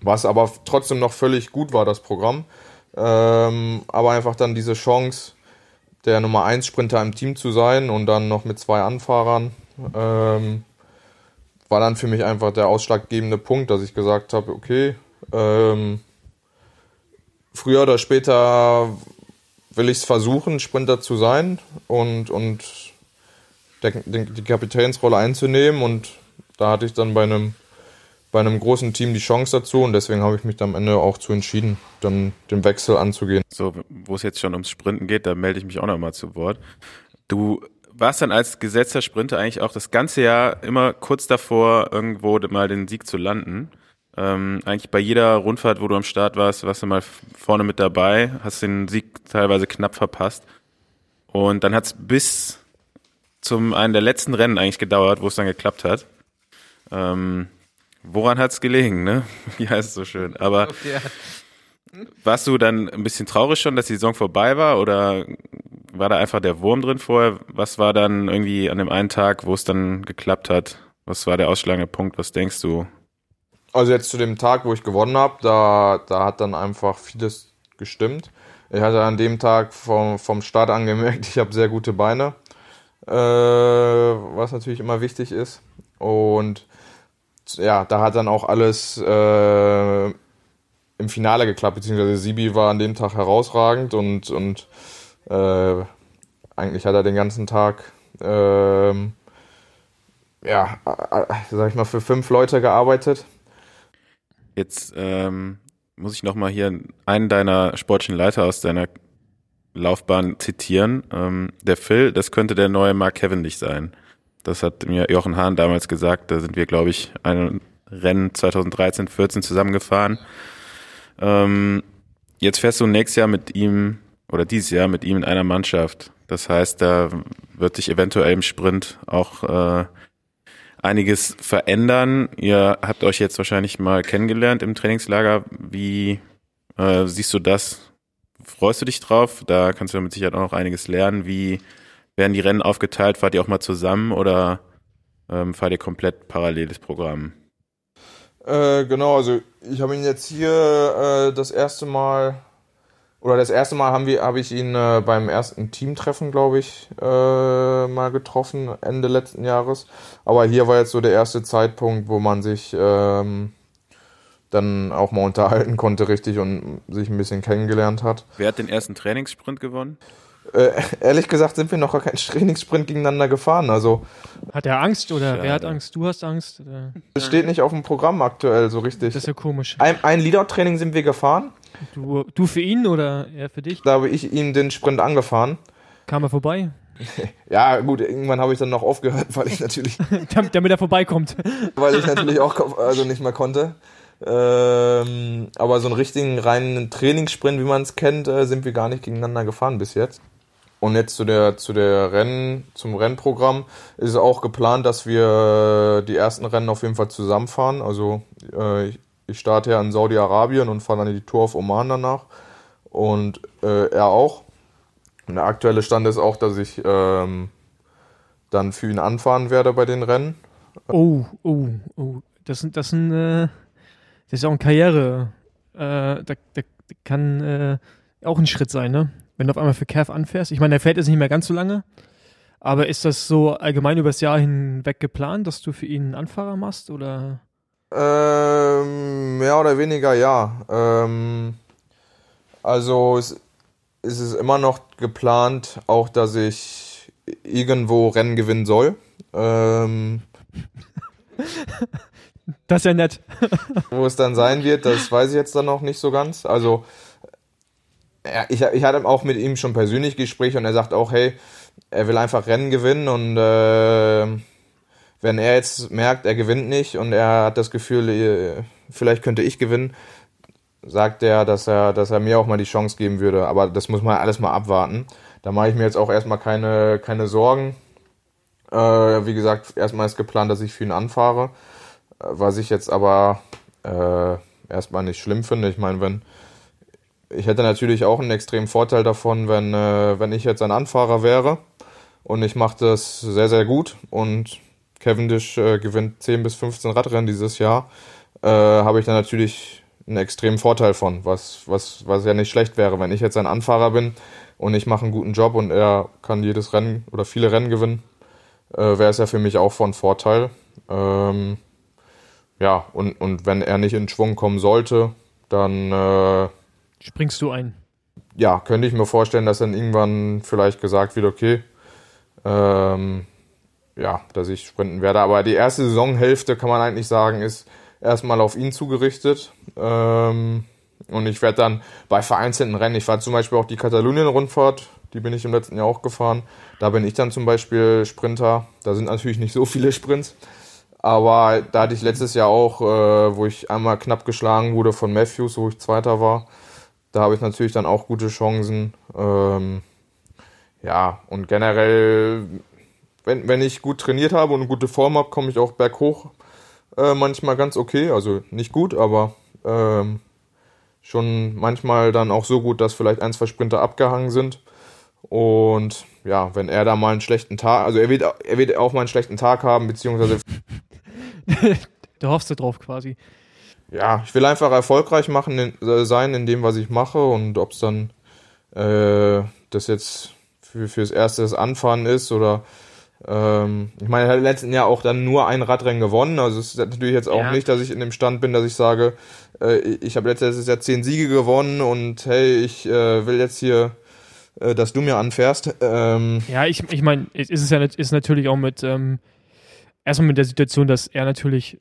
Was aber trotzdem noch völlig gut war, das Programm. Ähm, aber einfach dann diese Chance, der Nummer 1 Sprinter im Team zu sein und dann noch mit zwei Anfahrern, ähm, war dann für mich einfach der ausschlaggebende Punkt, dass ich gesagt habe, okay, ähm, früher oder später will ich es versuchen, Sprinter zu sein und, und der, die Kapitänsrolle einzunehmen. Und da hatte ich dann bei einem bei einem großen Team die Chance dazu und deswegen habe ich mich dann am Ende auch zu entschieden, dann den Wechsel anzugehen. So, wo es jetzt schon ums Sprinten geht, da melde ich mich auch nochmal zu Wort. Du warst dann als gesetzter Sprinter eigentlich auch das ganze Jahr immer kurz davor, irgendwo mal den Sieg zu landen. Ähm, eigentlich bei jeder Rundfahrt, wo du am Start warst, warst du mal vorne mit dabei, hast den Sieg teilweise knapp verpasst. Und dann hat es bis zum einen der letzten Rennen eigentlich gedauert, wo es dann geklappt hat. Ähm, Woran hat es gelegen, ne? [LAUGHS] Wie heißt es so schön? Aber warst du dann ein bisschen traurig schon, dass die Saison vorbei war oder war da einfach der Wurm drin vorher? Was war dann irgendwie an dem einen Tag, wo es dann geklappt hat? Was war der ausschlagende Punkt? Was denkst du? Also jetzt zu dem Tag, wo ich gewonnen habe, da, da hat dann einfach vieles gestimmt. Ich hatte an dem Tag vom, vom Start an gemerkt, [LAUGHS] ich habe sehr gute Beine, äh, was natürlich immer wichtig ist. Und ja, da hat dann auch alles äh, im Finale geklappt, beziehungsweise Sibi war an dem Tag herausragend und, und äh, eigentlich hat er den ganzen Tag äh, ja, sag ich mal, für fünf Leute gearbeitet. Jetzt ähm, muss ich nochmal hier einen deiner sportlichen Leiter aus deiner Laufbahn zitieren. Ähm, der Phil, das könnte der neue Mark Cavendish sein. Das hat mir Jochen Hahn damals gesagt. Da sind wir, glaube ich, ein Rennen 2013, 14 zusammengefahren. Ähm, jetzt fährst du nächstes Jahr mit ihm oder dieses Jahr mit ihm in einer Mannschaft. Das heißt, da wird sich eventuell im Sprint auch äh, einiges verändern. Ihr habt euch jetzt wahrscheinlich mal kennengelernt im Trainingslager. Wie äh, siehst du das? Freust du dich drauf? Da kannst du mit Sicherheit auch noch einiges lernen. Wie werden die Rennen aufgeteilt? Fahrt ihr auch mal zusammen oder ähm, fahrt ihr komplett paralleles Programm? Äh, genau, also ich habe ihn jetzt hier äh, das erste Mal oder das erste Mal haben wir habe ich ihn äh, beim ersten Teamtreffen, glaube ich, äh, mal getroffen Ende letzten Jahres. Aber hier war jetzt so der erste Zeitpunkt, wo man sich ähm, dann auch mal unterhalten konnte richtig und sich ein bisschen kennengelernt hat. Wer hat den ersten Trainingssprint gewonnen? Äh, ehrlich gesagt sind wir noch gar keinen Trainingssprint gegeneinander gefahren. Also Hat er Angst oder Schade. wer hat Angst? Du hast Angst? Oder? es steht nicht auf dem Programm aktuell so richtig. Das ist ja komisch. Ein, ein Leadout-Training sind wir gefahren. Du, du für ihn oder er für dich? Da habe ich ihm den Sprint angefahren. Kam er vorbei? [LAUGHS] Ja, gut, irgendwann habe ich dann noch aufgehört, [LAUGHS] weil ich natürlich, [LAUGHS] damit, damit er vorbeikommt. weil ich natürlich auch also nicht mehr konnte. Ähm, aber so einen richtigen reinen Trainingssprint, wie man es kennt, äh, sind wir gar nicht gegeneinander gefahren bis jetzt. Und jetzt zu der zu der Rennen, zum Rennprogramm ist auch geplant, dass wir die ersten Rennen auf jeden Fall zusammenfahren. Also äh, ich, ich starte ja in Saudi-Arabien und fahre dann die Tour auf Oman danach. Und äh, er auch. Und der aktuelle Stand ist auch, dass ich ähm, dann für ihn anfahren werde bei den Rennen. Oh, oh, oh. Das sind, das sind, äh, das ist auch eine Karriere. Äh, da, da kann äh, auch ein Schritt sein, ne? Wenn du auf einmal für Kev anfährst. Ich meine, der fährt jetzt nicht mehr ganz so lange. Aber ist das so allgemein übers Jahr hinweg geplant, dass du für ihn einen Anfahrer machst? Oder? Ähm, mehr oder weniger ja. Ähm, also es, es ist immer noch geplant, auch dass ich irgendwo Rennen gewinnen soll. Ähm, [LAUGHS] Das ist ja nett. wo es dann sein wird, das [LAUGHS] weiß ich jetzt dann noch nicht so ganz. Also ich, ich hatte auch mit ihm schon persönlich Gespräche und er sagt auch, hey, er will einfach Rennen gewinnen und äh, wenn er jetzt merkt, er gewinnt nicht und er hat das Gefühl, äh, vielleicht könnte ich gewinnen, sagt er, dass er, dass er mir auch mal die Chance geben würde. Aber das muss man alles mal abwarten. Da mache ich mir jetzt auch erstmal keine, keine Sorgen. Äh, wie gesagt, erstmal ist geplant, dass ich für ihn anfahre. Äh, Was ich jetzt aber äh, erstmal nicht schlimm finde. Ich meine, wenn ich hätte natürlich auch einen extremen Vorteil davon, wenn, äh, wenn ich jetzt ein Anfahrer wäre und ich mache das sehr, sehr gut und Cavendish äh, gewinnt 10 bis 15 Radrennen dieses Jahr, äh, habe ich dann natürlich einen extremen Vorteil von, was, was, was ja nicht schlecht wäre. Wenn ich jetzt ein Anfahrer bin und ich mache einen guten Job und er kann jedes Rennen oder viele Rennen gewinnen, äh, wäre es ja für mich auch von Vorteil. Ähm, ja, und, und wenn er nicht in Schwung kommen sollte, dann äh, Springst du ein? ja, könnte ich mir vorstellen, dass dann irgendwann vielleicht gesagt wird, okay, ähm, ja, dass ich sprinten werde. Aber die erste Saisonhälfte kann man eigentlich sagen, ist erstmal auf ihn zugerichtet. Ähm, und ich werde dann bei vereinzelten Rennen, ich war zum Beispiel auch die Katalonien-Rundfahrt, die bin ich im letzten Jahr auch gefahren. Da bin ich dann zum Beispiel Sprinter. Da sind natürlich nicht so viele Sprints. Aber da hatte ich letztes Jahr auch, äh, wo ich einmal knapp geschlagen wurde von Matthews, wo ich Zweiter war. Da habe ich natürlich dann auch gute Chancen. Ähm, ja, und generell, wenn, wenn ich gut trainiert habe und eine gute Form habe, komme ich auch berghoch äh, manchmal ganz okay. Also nicht gut, aber ähm, schon manchmal dann auch so gut, dass vielleicht ein, zwei Sprinter abgehangen sind. Und ja, wenn er da mal einen schlechten Tag, also er wird, er wird auch mal einen schlechten Tag haben, beziehungsweise [LAUGHS] Da hoffst du drauf quasi. Ja, ich will einfach erfolgreich machen, in, äh, sein in dem, was ich mache und ob es dann äh, das jetzt für, fürs erste das Anfahren ist oder ähm, ich meine, er hat im letzten Jahr auch dann nur ein Radrennen gewonnen, also es ist natürlich jetzt auch Ja. nicht, dass ich in dem Stand bin, dass ich sage, äh, ich habe letztes Jahr zehn Siege gewonnen und hey, ich äh, will jetzt hier, äh, dass du mir anfährst. Ähm, Ja, ich, ich meine, es ist ja nat- ist natürlich auch mit ähm, erstmal mit der Situation, dass er natürlich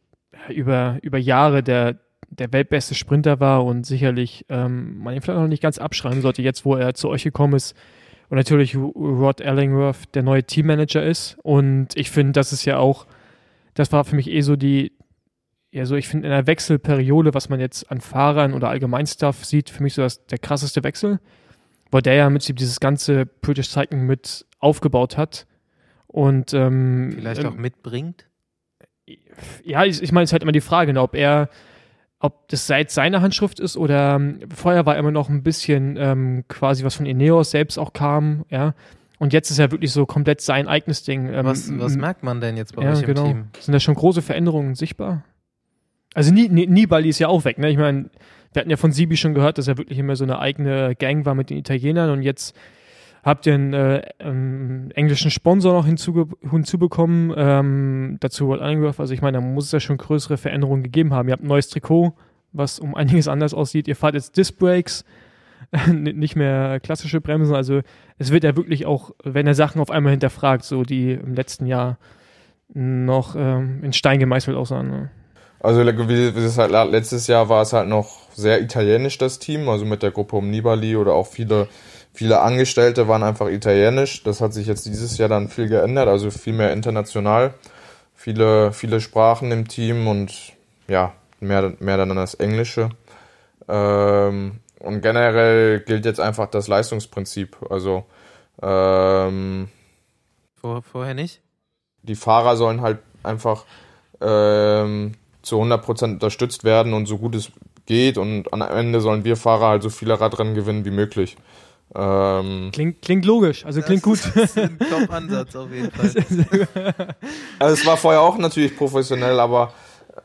über, über Jahre der, der weltbeste Sprinter war und sicherlich ähm, man ihn vielleicht noch nicht ganz abschreiben sollte, jetzt wo er zu euch gekommen ist und natürlich Rod Ellingworth der neue Teammanager ist. Und ich finde, das ist ja auch, das war für mich eh so die, ja, so ich finde in der Wechselperiode, was man jetzt an Fahrern oder Allgemeinstuff sieht, für mich so das, der krasseste Wechsel, weil der ja Prinzip dieses ganze British Cycling mit aufgebaut hat. Und ähm, Vielleicht ähm, auch mitbringt. Ja, ich, ich meine, es ist halt immer die Frage, ne, ob er, ob das seit seiner Handschrift ist oder ähm, vorher war immer noch ein bisschen ähm, quasi was von Ineos selbst auch kam, ja. Und jetzt ist ja wirklich so komplett sein eigenes Ding. Ähm, Was, was merkt man denn jetzt bei ja, euch im genau. Team? Sind da schon große Veränderungen sichtbar? Also Nie- Nie- Nibali ist ja auch weg, ne? Ich meine, wir hatten ja von Sibi schon gehört, dass er wirklich immer so eine eigene Gang war mit den Italienern und jetzt habt ihr einen äh, ähm, englischen Sponsor noch hinzubekommen, ähm, dazu World Ellingworth. Also ich meine, da muss es ja schon größere Veränderungen gegeben haben. Ihr habt ein neues Trikot, was um einiges anders aussieht. Ihr fahrt jetzt Disc Brakes. [LAUGHS] nicht mehr klassische Bremsen. Also es wird ja wirklich auch, wenn er Sachen auf einmal hinterfragt, so die im letzten Jahr noch ähm, in Stein gemeißelt aussahen. Ne? Also wie, halt letztes Jahr war es halt noch sehr italienisch das Team, also mit der Gruppe um Nibali oder auch viele viele Angestellte waren einfach italienisch. Das hat sich jetzt dieses Jahr dann viel geändert, also viel mehr international, viele viele Sprachen im Team und ja mehr mehr dann das Englische. Ähm, und generell gilt jetzt einfach das Leistungsprinzip. Also ähm, Vor, vorher nicht? Die Fahrer sollen halt einfach ähm, zu 100% unterstützt werden und so gut es geht und am Ende sollen wir Fahrer halt so viele Radrennen gewinnen wie möglich. Ähm, klingt, klingt logisch, also klingt gut. Das ist ein Top-Ansatz auf jeden Fall. [LAUGHS] [LAUGHS] also es war vorher auch natürlich professionell, aber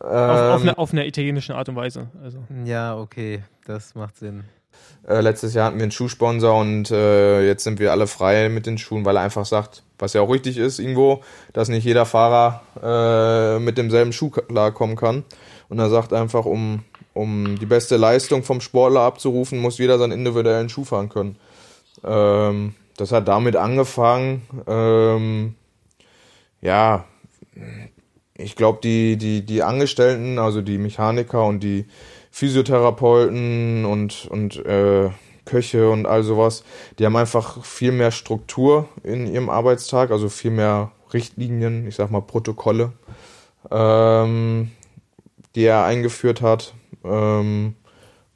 ähm, auf, auf, eine, auf einer italienischen Art und Weise. Also. Ja, okay, das macht Sinn. Äh, letztes Jahr hatten wir einen Schuhsponsor und äh, jetzt sind wir alle frei mit den Schuhen, weil er einfach sagt, was ja auch richtig ist irgendwo, dass nicht jeder Fahrer äh, mit demselben Schuh klarkommen kann. Und er sagt einfach, um, um die beste Leistung vom Sportler abzurufen, muss jeder seinen individuellen Schuh fahren können. Ähm, das hat damit angefangen. Ähm, ja, ich glaube, die, die, die Angestellten, also die Mechaniker und die Physiotherapeuten und, und äh, Köche und all sowas, die haben einfach viel mehr Struktur in ihrem Arbeitstag, also viel mehr Richtlinien, ich sag mal Protokolle, ähm, die er eingeführt hat, ähm,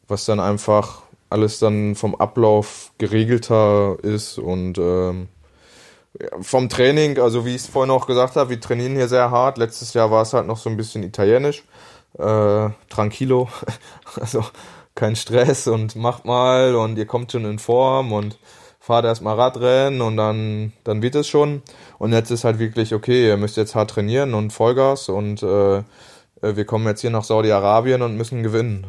was dann einfach alles dann vom Ablauf geregelter ist und ähm, vom Training, also wie ich es vorhin auch gesagt habe, wir trainieren hier sehr hart. Letztes Jahr war es halt noch so ein bisschen italienisch äh, tranquilo, [LAUGHS] also kein Stress und macht mal und ihr kommt schon in Form und fahrt erstmal Radrennen und dann, dann wird es schon. Und jetzt ist halt wirklich, okay, ihr müsst jetzt hart trainieren und Vollgas und äh, wir kommen jetzt hier nach Saudi-Arabien und müssen gewinnen.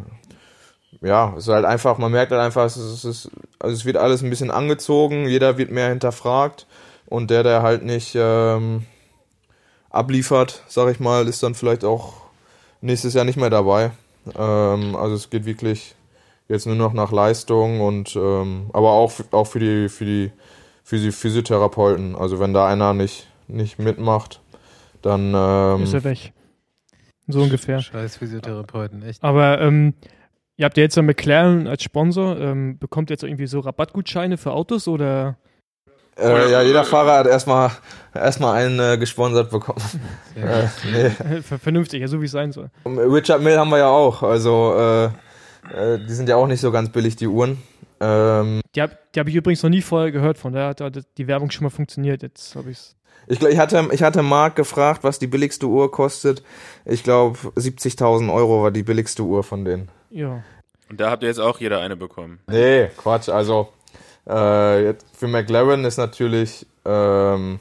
Ja, es ist halt einfach, man merkt halt einfach, es ist, also es wird alles ein bisschen angezogen, jeder wird mehr hinterfragt und der, der halt nicht ähm, abliefert, sag ich mal, ist dann vielleicht auch nächstes Jahr nicht mehr dabei. Ähm, also es geht wirklich jetzt nur noch nach Leistung und ähm, aber auch, auch für die für die für die Physiotherapeuten. Also wenn da einer nicht, nicht mitmacht, dann ähm, ist er weg. So ungefähr. Scheiß Physiotherapeuten, echt. Aber ähm, ihr habt ja jetzt ja McLaren als Sponsor. Ähm, bekommt ihr jetzt irgendwie so Rabattgutscheine für Autos oder? Äh, ja, jeder Fahrer hat erstmal erstmal einen äh, gesponsert bekommen. [LAUGHS] äh, nee. [LAUGHS] Vernünftig, ja, so wie es sein soll. Richard Mill haben wir ja auch. Also äh, äh, die sind ja auch nicht so ganz billig, die Uhren. Ähm, die habe hab ich übrigens noch nie vorher gehört, von daher hat die Werbung schon mal funktioniert. Jetzt habe ich's. Ich, ich, hatte, ich hatte Marc gefragt, was die billigste Uhr kostet. Ich glaube, 70.000 Euro war die billigste Uhr von denen. Ja. Und da habt ihr jetzt auch jeder eine bekommen. Nee, Quatsch. Also, äh, für McLaren ist natürlich ähm,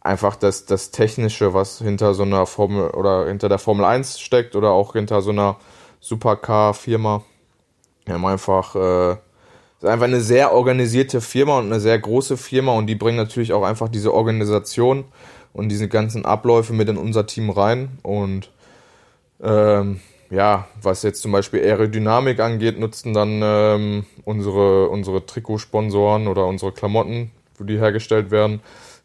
einfach das, das Technische, was hinter so einer Formel oder hinter der Formel 1 steckt oder auch hinter so einer Supercar-Firma. Wir haben einfach, äh, ist einfach eine sehr organisierte Firma und eine sehr große Firma und die bringen natürlich auch einfach diese Organisation und diese ganzen Abläufe mit in unser Team rein und ähm, ja, was jetzt zum Beispiel Aerodynamik angeht, nutzen dann ähm, unsere, unsere Trikotsponsoren oder unsere Klamotten, wo die hergestellt werden.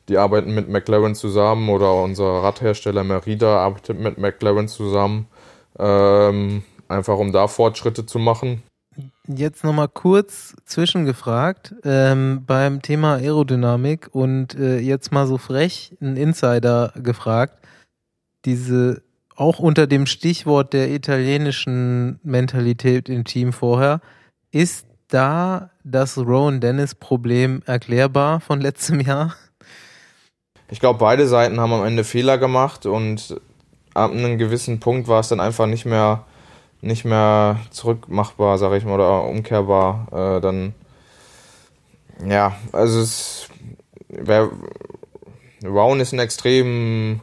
Die arbeiten mit McLaren zusammen oder unser Radhersteller Merida arbeitet mit McLaren zusammen, ähm, einfach um da Fortschritte zu machen. Jetzt nochmal kurz zwischengefragt ähm, beim Thema Aerodynamik und äh, jetzt mal so frech ein Insider gefragt. Diese auch unter dem Stichwort der italienischen Mentalität im Team vorher, ist da das Rowan Dennis Problem erklärbar von letztem Jahr? Ich glaube, beide Seiten haben am Ende Fehler gemacht und ab einem gewissen Punkt war es dann einfach nicht mehr nicht mehr zurückmachbar, sage ich mal, oder umkehrbar. Äh, dann ja, also es wär, Rowan ist ein extrem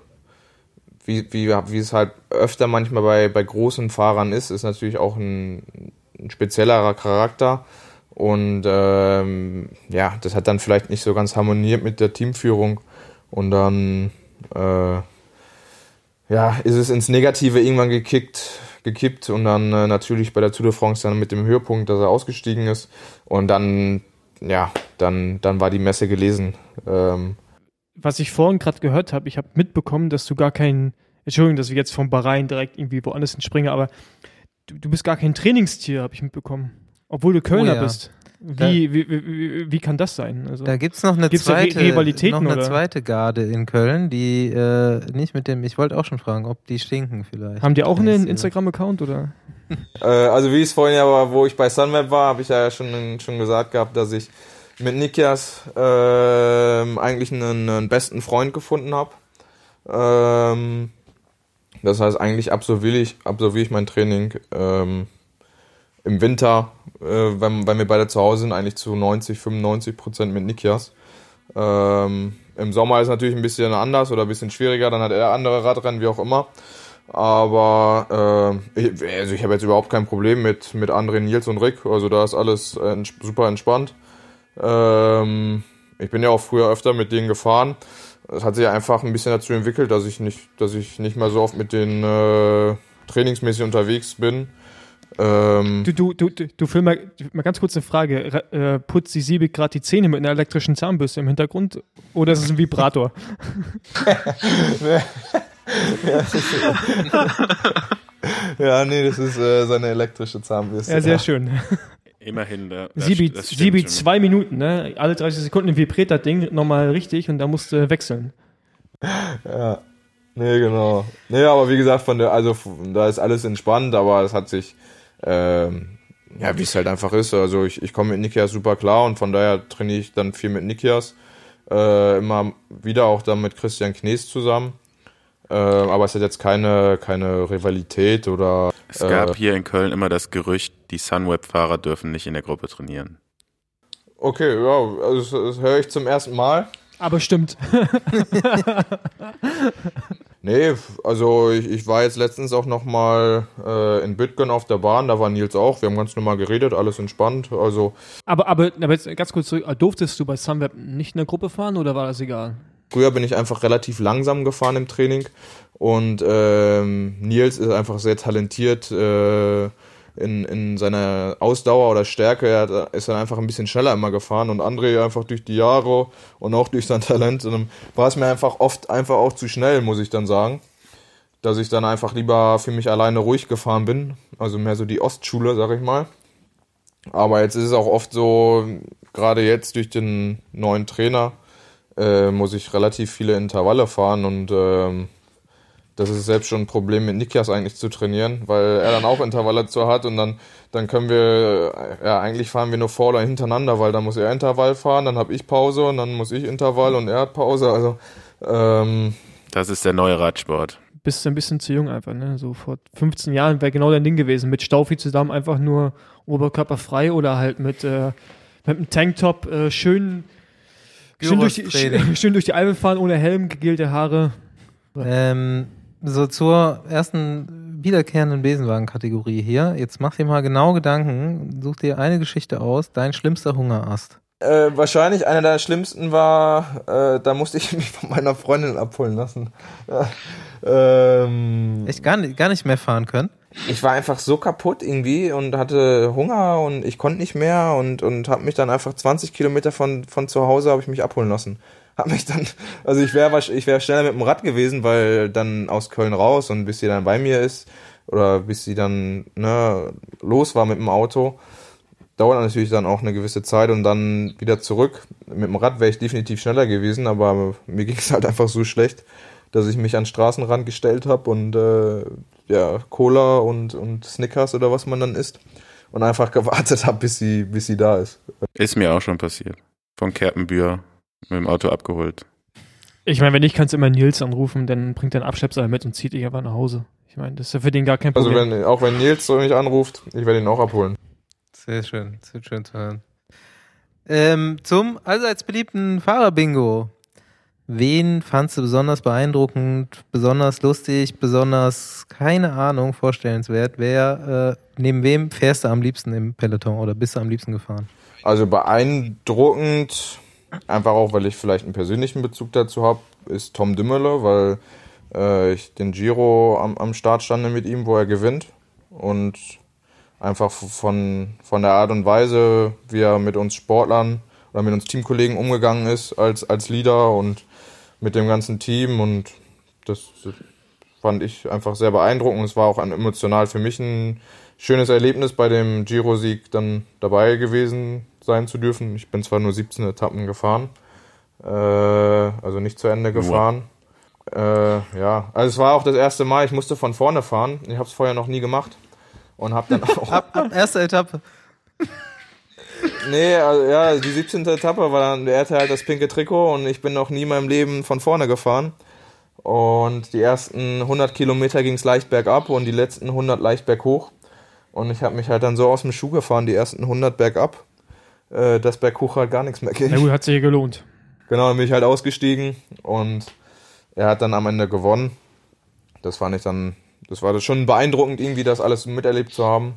wie, wie, wie es halt öfter manchmal bei, bei großen Fahrern ist, ist natürlich auch ein, ein speziellerer Charakter. Und ähm, ja, das hat dann vielleicht nicht so ganz harmoniert mit der Teamführung. Und dann äh, ja, ist es ins Negative irgendwann gekickt, gekippt und dann äh, natürlich bei der Tour de France dann mit dem Höhepunkt, dass er ausgestiegen ist und dann, ja, dann, dann war die Messe gelesen. Ähm, Was ich vorhin gerade gehört habe, ich habe mitbekommen, dass du gar kein, Entschuldigung, dass ich jetzt vom Bahrain direkt irgendwie woanders hinspringe, aber du, du bist gar kein Trainingstier, habe ich mitbekommen. Obwohl du Kölner Oh ja. bist. Wie, wie, wie, wie, wie kann das sein? Also, Da gibt's noch eine da zweite, noch eine oder? zweite Garde in Köln, die äh, nicht mit dem, ich wollte auch schon fragen, ob die stinken vielleicht. haben die auch einen Instagram-Account oder? Äh, also wie ich es vorhin ja war, wo ich bei Sunweb war, habe ich ja schon, schon gesagt gehabt, dass ich mit Nikias ähm, eigentlich einen, einen besten Freund gefunden habe. Ähm, das heißt, eigentlich absolviere ich, absolviere ich mein Training ähm, im Winter, äh, wenn, wenn wir beide zu Hause sind, eigentlich zu 90, 95 Prozent mit Nikias. Ähm, Im Sommer ist natürlich ein bisschen anders oder ein bisschen schwieriger, dann hat er andere Radrennen, wie auch immer. Aber äh, ich, also ich habe jetzt überhaupt kein Problem mit, mit André, Nils und Rick. Also da ist alles äh, super entspannt. Ähm, ich bin ja auch früher öfter mit denen gefahren. Es hat sich einfach ein bisschen dazu entwickelt, dass ich nicht, dass ich nicht mehr so oft mit denen äh, trainingsmäßig unterwegs bin. Ähm, Du, du, du, du, du Phil, mal, mal ganz kurz eine Frage. Ra- Äh, putzt die Siebig gerade die Zähne mit einer elektrischen Zahnbürste im Hintergrund? Oder ist es ein Vibrator? [LAUGHS] ja, nee, das ist äh, seine elektrische Zahnbürste. Ja, sehr schön. Immerhin, da, Sibi, das Sibi zwei Minuten, ne? Alle 30 Sekunden vibriert das Ding nochmal richtig und da musst du wechseln. Ja. Nee, genau. Nee, aber wie gesagt, von der, also da ist alles entspannt, aber es hat sich, ähm, ja, wie es halt einfach ist. Also ich, ich komme mit Nikias super klar und von daher trainiere ich dann viel mit Nikias. Äh, immer wieder auch dann mit Christian Knees zusammen. Äh, aber es hat jetzt keine, keine Rivalität oder Es gab äh, hier in Köln immer das Gerücht, die Sunweb-Fahrer dürfen nicht in der Gruppe trainieren. okay, ja, also das, das höre ich zum ersten Mal. Aber stimmt. [LAUGHS] Nee, also ich, ich war jetzt letztens auch nochmal äh, in Bütgen auf der Bahn, da war Nils auch, wir haben ganz normal geredet, alles entspannt, also Aber, aber, aber jetzt ganz kurz zurück, durftest du bei Sunweb nicht in der Gruppe fahren oder war das egal? Früher bin ich einfach relativ langsam gefahren im Training und ähm, Nils ist einfach sehr talentiert äh, in, in seiner Ausdauer oder Stärke. Er ist dann einfach ein bisschen schneller immer gefahren und André einfach durch die Jahre und auch durch sein Talent. Und war es mir einfach oft einfach auch zu schnell, muss ich dann sagen. Dass ich dann einfach lieber für mich alleine ruhig gefahren bin. Also mehr so die Ostschule, sag ich mal. Aber jetzt ist es auch oft so, gerade jetzt durch den neuen Trainer, äh, muss ich relativ viele Intervalle fahren und ähm, das ist selbst schon ein Problem mit Nikias eigentlich zu trainieren, weil er dann auch Intervalle zu hat und dann, dann können wir, äh, ja eigentlich fahren wir nur vor oder hintereinander, weil dann muss er Intervall fahren, dann habe ich Pause und dann muss ich Intervall und er hat Pause, also ähm, Das ist der neue Radsport. Bist du ein bisschen zu jung einfach, ne? So vor 15 Jahren wäre genau dein Ding gewesen. Mit Staufi zusammen einfach nur oberkörperfrei oder halt mit, äh, mit einem Tanktop äh, schön, schön, durch die, [LAUGHS] schön durch die Alpen fahren, ohne Helm, gegelte Haare. Ähm, so zur ersten wiederkehrenden Besenwagen-Kategorie hier. Jetzt mach dir mal genau Gedanken, such dir eine Geschichte aus, dein schlimmster Hungerast. äh, wahrscheinlich einer der schlimmsten war, äh, da musste ich [LAUGHS] mich von meiner Freundin abholen lassen. Ja. Ähm, Echt gar nicht, gar nicht mehr fahren können? Ich war einfach so kaputt irgendwie und hatte Hunger und ich konnte nicht mehr und, und habe mich dann einfach 20 Kilometer von, von zu Hause habe ich mich abholen lassen. Hab mich dann, [LAUGHS] also ich wäre ich wäre schneller mit dem Rad gewesen, weil dann aus Köln raus und bis sie dann bei mir ist oder bis sie dann ne, los war mit dem Auto, dauert natürlich dann auch eine gewisse Zeit und dann wieder zurück. Mit dem Rad wäre ich definitiv schneller gewesen, aber mir [LAUGHS] ging es halt einfach so schlecht, dass ich mich an den Straßenrand gestellt habe und äh, ja, Cola und, und Snickers oder was man dann isst und einfach gewartet habe, bis sie, bis sie da ist. Ist mir auch schon passiert. Von Kerpenbühr mit dem Auto abgeholt. Ich meine, wenn nicht, kannst du immer Nils anrufen, dann bringt er einen Abschleppseil mit und zieht dich einfach nach Hause. Ich meine, das ist ja für den gar kein Also Problem. wenn, auch wenn Nils so mich anruft, ich werde ihn auch abholen. Sehr schön, sehr schön zu hören. Ähm, zum allseits beliebten Fahrerbingo. Wen fandst du besonders beeindruckend, besonders lustig, besonders, keine Ahnung, vorstellenswert? Wer, äh, neben wem fährst du am liebsten im Peloton oder bist du am liebsten gefahren? Also beeindruckend, einfach auch, weil ich vielleicht einen persönlichen Bezug dazu habe, ist Tom Dümmele, weil äh, ich den Giro am, am Start stande mit ihm, wo er gewinnt. und einfach von, von der Art und Weise, wie er mit uns Sportlern oder mit uns Teamkollegen umgegangen ist als, als Leader und mit dem ganzen Team und das fand ich einfach sehr beeindruckend. Es war auch ein, emotional für mich ein schönes Erlebnis, bei dem Giro-Sieg dann dabei gewesen sein zu dürfen. Ich bin zwar nur 17 Etappen gefahren, äh, also nicht zu Ende gefahren. Äh, ja, also es war auch das erste Mal, ich musste von vorne fahren. Ich habe es vorher noch nie gemacht und habe dann [LAUGHS] auch Ab, ab erste Etappe. Nee, also, ja, die 17. Etappe war dann, er hatte halt das pinke Trikot und ich bin noch nie in meinem Leben von vorne gefahren. Und die ersten 100 Kilometer ging es leicht bergab und die letzten 100 leicht berghoch. Und ich habe mich halt dann so aus dem Schuh gefahren, die ersten 100 bergab, äh, dass berghoch halt gar nichts mehr ging. Na gut, hat sich gelohnt. Genau, dann bin ich halt ausgestiegen und er hat dann am Ende gewonnen. Das fand ich dann, das war das schon beeindruckend, irgendwie das alles miterlebt zu haben.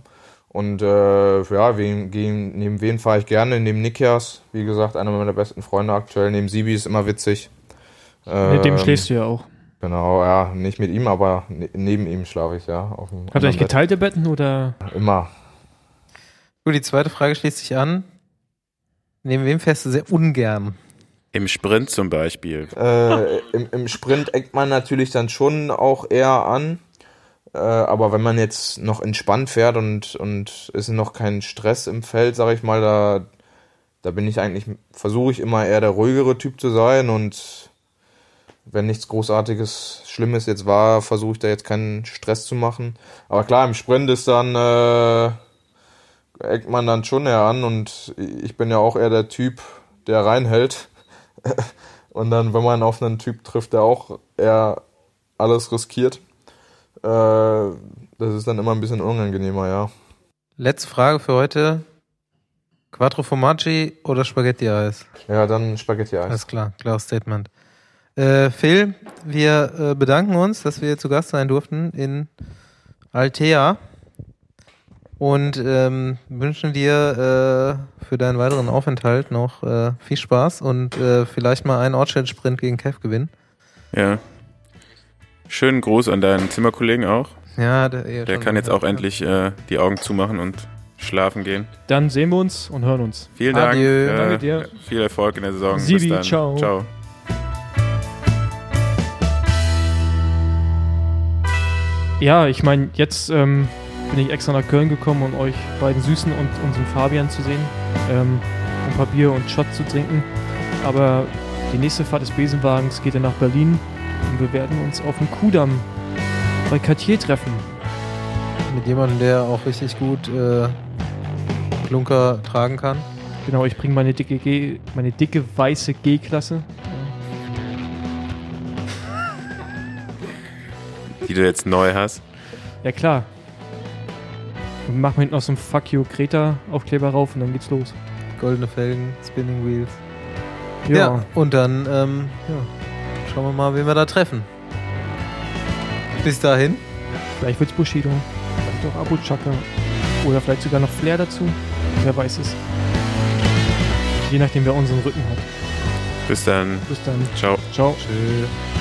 Und äh, ja, wen, gegen, neben wen fahre ich gerne? Neben Nikias, wie gesagt, einer meiner besten Freunde aktuell. Neben Sibi ist immer witzig. Mit dem Ähm, schläfst du ja auch. Genau, ja, nicht mit ihm, aber ne neben ihm schlafe ich, ja. Auf dem Habt ihr eigentlich geteilte Betten oder? Immer. Gut, die zweite Frage schließt sich an. Neben wem fährst du sehr ungern? Im Sprint zum Beispiel. Äh, im, Im Sprint [LAUGHS] eckt man natürlich dann schon auch eher an. Äh, aber wenn man jetzt noch entspannt fährt und, und ist noch kein Stress im Feld, sag ich mal, da, da bin ich eigentlich, versuche ich immer eher der ruhigere Typ zu sein und wenn nichts Großartiges, Schlimmes jetzt war, versuche ich da jetzt keinen Stress zu machen. Aber klar, im Sprint ist dann, äh, eckt man dann schon eher an und ich bin ja auch eher der Typ, der reinhält. [LAUGHS] Und dann, wenn man auf einen Typ trifft, der auch eher alles riskiert, das ist dann immer ein bisschen unangenehmer, ja. Letzte Frage für heute. Quattro Formaggi oder Spaghetti-Eis? Ja, dann Spaghetti-Eis. Alles klar, klares Statement. Äh, Phil, wir äh, bedanken uns, dass wir zu Gast sein durften in Altea und ähm, wünschen dir äh, für deinen weiteren Aufenthalt noch äh, viel Spaß und äh, vielleicht mal einen Ortsschild-Sprint gegen Kev gewinnen. Ja. Schönen Gruß an deinen Zimmerkollegen auch. Ja, der, Der kann jetzt auch endlich äh, die Augen zumachen und schlafen gehen. Dann sehen wir uns und hören uns. Vielen Dank. Äh, Danke dir. Viel Erfolg in der Saison. Sibi, Bis dann. ciao. Ciao. Ja, ich meine, jetzt ähm, bin ich extra nach Köln gekommen, um euch beiden Süßen und unseren Fabian zu sehen, ähm, um ein paar Bier und Shot zu trinken. Aber die nächste Fahrt des Besenwagens geht dann nach Berlin und wir werden uns auf dem Kudamm bei Cartier treffen. Mit jemandem, der auch richtig gut äh, Klunker tragen kann. Genau, ich bringe meine dicke G, meine dicke weiße G-Klasse. [LAUGHS] Die du jetzt neu hast. Ja klar. Und mach mir hinten noch so ein Fuck you Kreta Aufkleber rauf und dann geht's los. Goldene Felgen, Spinning Wheels. Ja. Ja, und dann ähm, ja, schauen wir mal, wen wir da treffen. Bis dahin. Vielleicht wird's Bushido. Vielleicht auch Abu Chaka. Oder vielleicht sogar noch Flair dazu. Wer weiß es. Je nachdem, wer unseren Rücken hat. Bis dann. Bis dann. Ciao. Ciao. Tschüss.